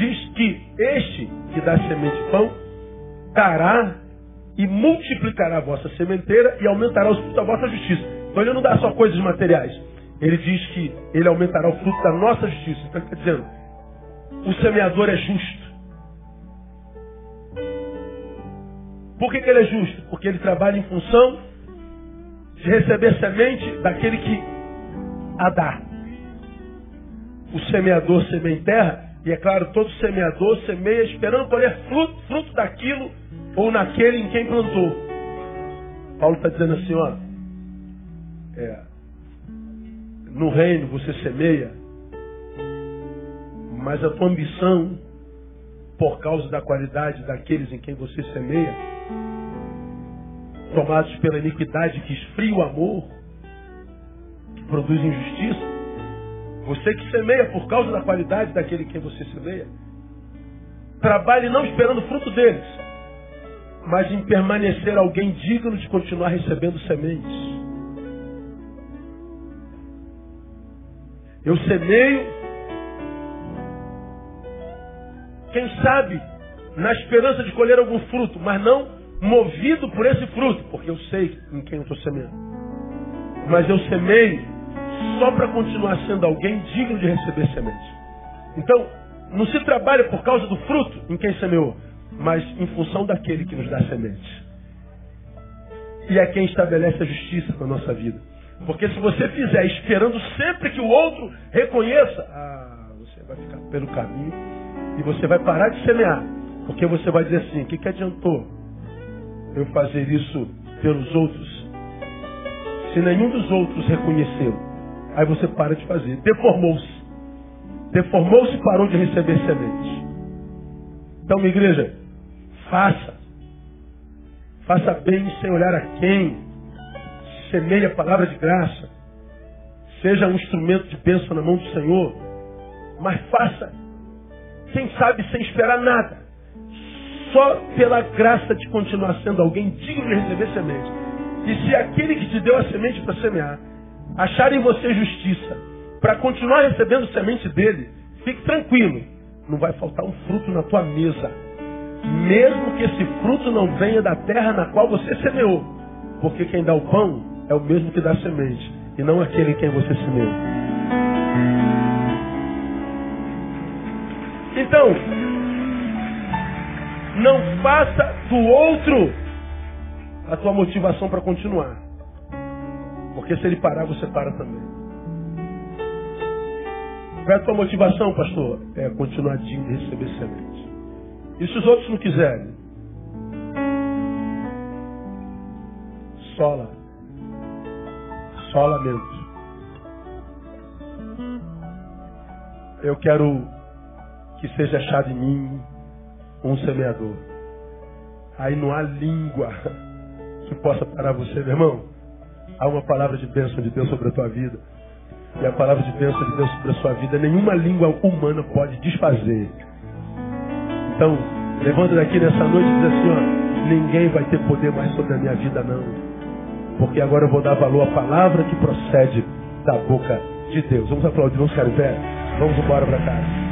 A: Diz que este que dá semente de pão dará e multiplicará a vossa sementeira e aumentará os frutos da vossa justiça. Então ele não dá só coisas materiais. Ele diz que ele aumentará o fruto da nossa justiça. Então ele está dizendo, o semeador é justo. Por que, que ele é justo? Porque ele trabalha em função de receber semente daquele que a dá. O semeador semeia em terra, e é claro, todo semeador semeia esperando colher fruto, fruto daquilo ou naquele em quem plantou. Paulo está dizendo assim, ó, é, no reino você semeia, mas a tua ambição, por causa da qualidade daqueles em quem você semeia, tomados pela iniquidade que esfria o amor, que produz injustiça, você que semeia por causa da qualidade daquele em quem você semeia, trabalhe não esperando o fruto deles, mas em permanecer alguém digno de continuar recebendo sementes. Eu semeio, quem sabe, na esperança de colher algum fruto, mas não movido por esse fruto, porque eu sei em quem eu estou semeando. Mas eu semeio só para continuar sendo alguém digno de receber semente. Então, não se trabalha por causa do fruto em quem semeou, mas em função daquele que nos dá semente. E é quem estabelece a justiça na nossa vida. Porque se você fizer esperando sempre que o outro reconheça, ah, você vai ficar pelo caminho e você vai parar de semear. Porque você vai dizer assim, o que, que adiantou eu fazer isso pelos outros? Se nenhum dos outros reconheceu, aí você para de fazer. Deformou-se. Deformou-se e parou de receber semente. Então, minha igreja, faça. Faça bem sem olhar a quem semeie a palavra de graça, seja um instrumento de bênção na mão do Senhor, mas faça, quem sabe sem esperar nada, só pela graça de continuar sendo alguém digno de receber semente. E se aquele que te deu a semente para semear achar em você justiça, para continuar recebendo semente dele, fique tranquilo, não vai faltar um fruto na tua mesa. Mesmo que esse fruto não venha da terra na qual você semeou. Porque quem dá o pão é o mesmo que dá semente, e não aquele em quem você semeou. Então, não faça do outro a tua motivação para continuar. Porque se ele parar, você para também. Qual é a tua motivação, pastor? É continuar de receber semente. E se os outros não quiserem? Sola. Só lamento. Eu quero que seja achado em mim um semeador. Aí não há língua que possa parar você, meu irmão. Há uma palavra de bênção de Deus sobre a tua vida. E a palavra de bênção de Deus sobre a sua vida, nenhuma língua humana pode desfazer. Então, levando daqui nessa noite e diz assim, ó, ninguém vai ter poder mais sobre a minha vida, não. Porque agora eu vou dar valor à palavra que procede da boca de Deus. Vamos aplaudir, vamos ficar em pé? Vamos embora para casa.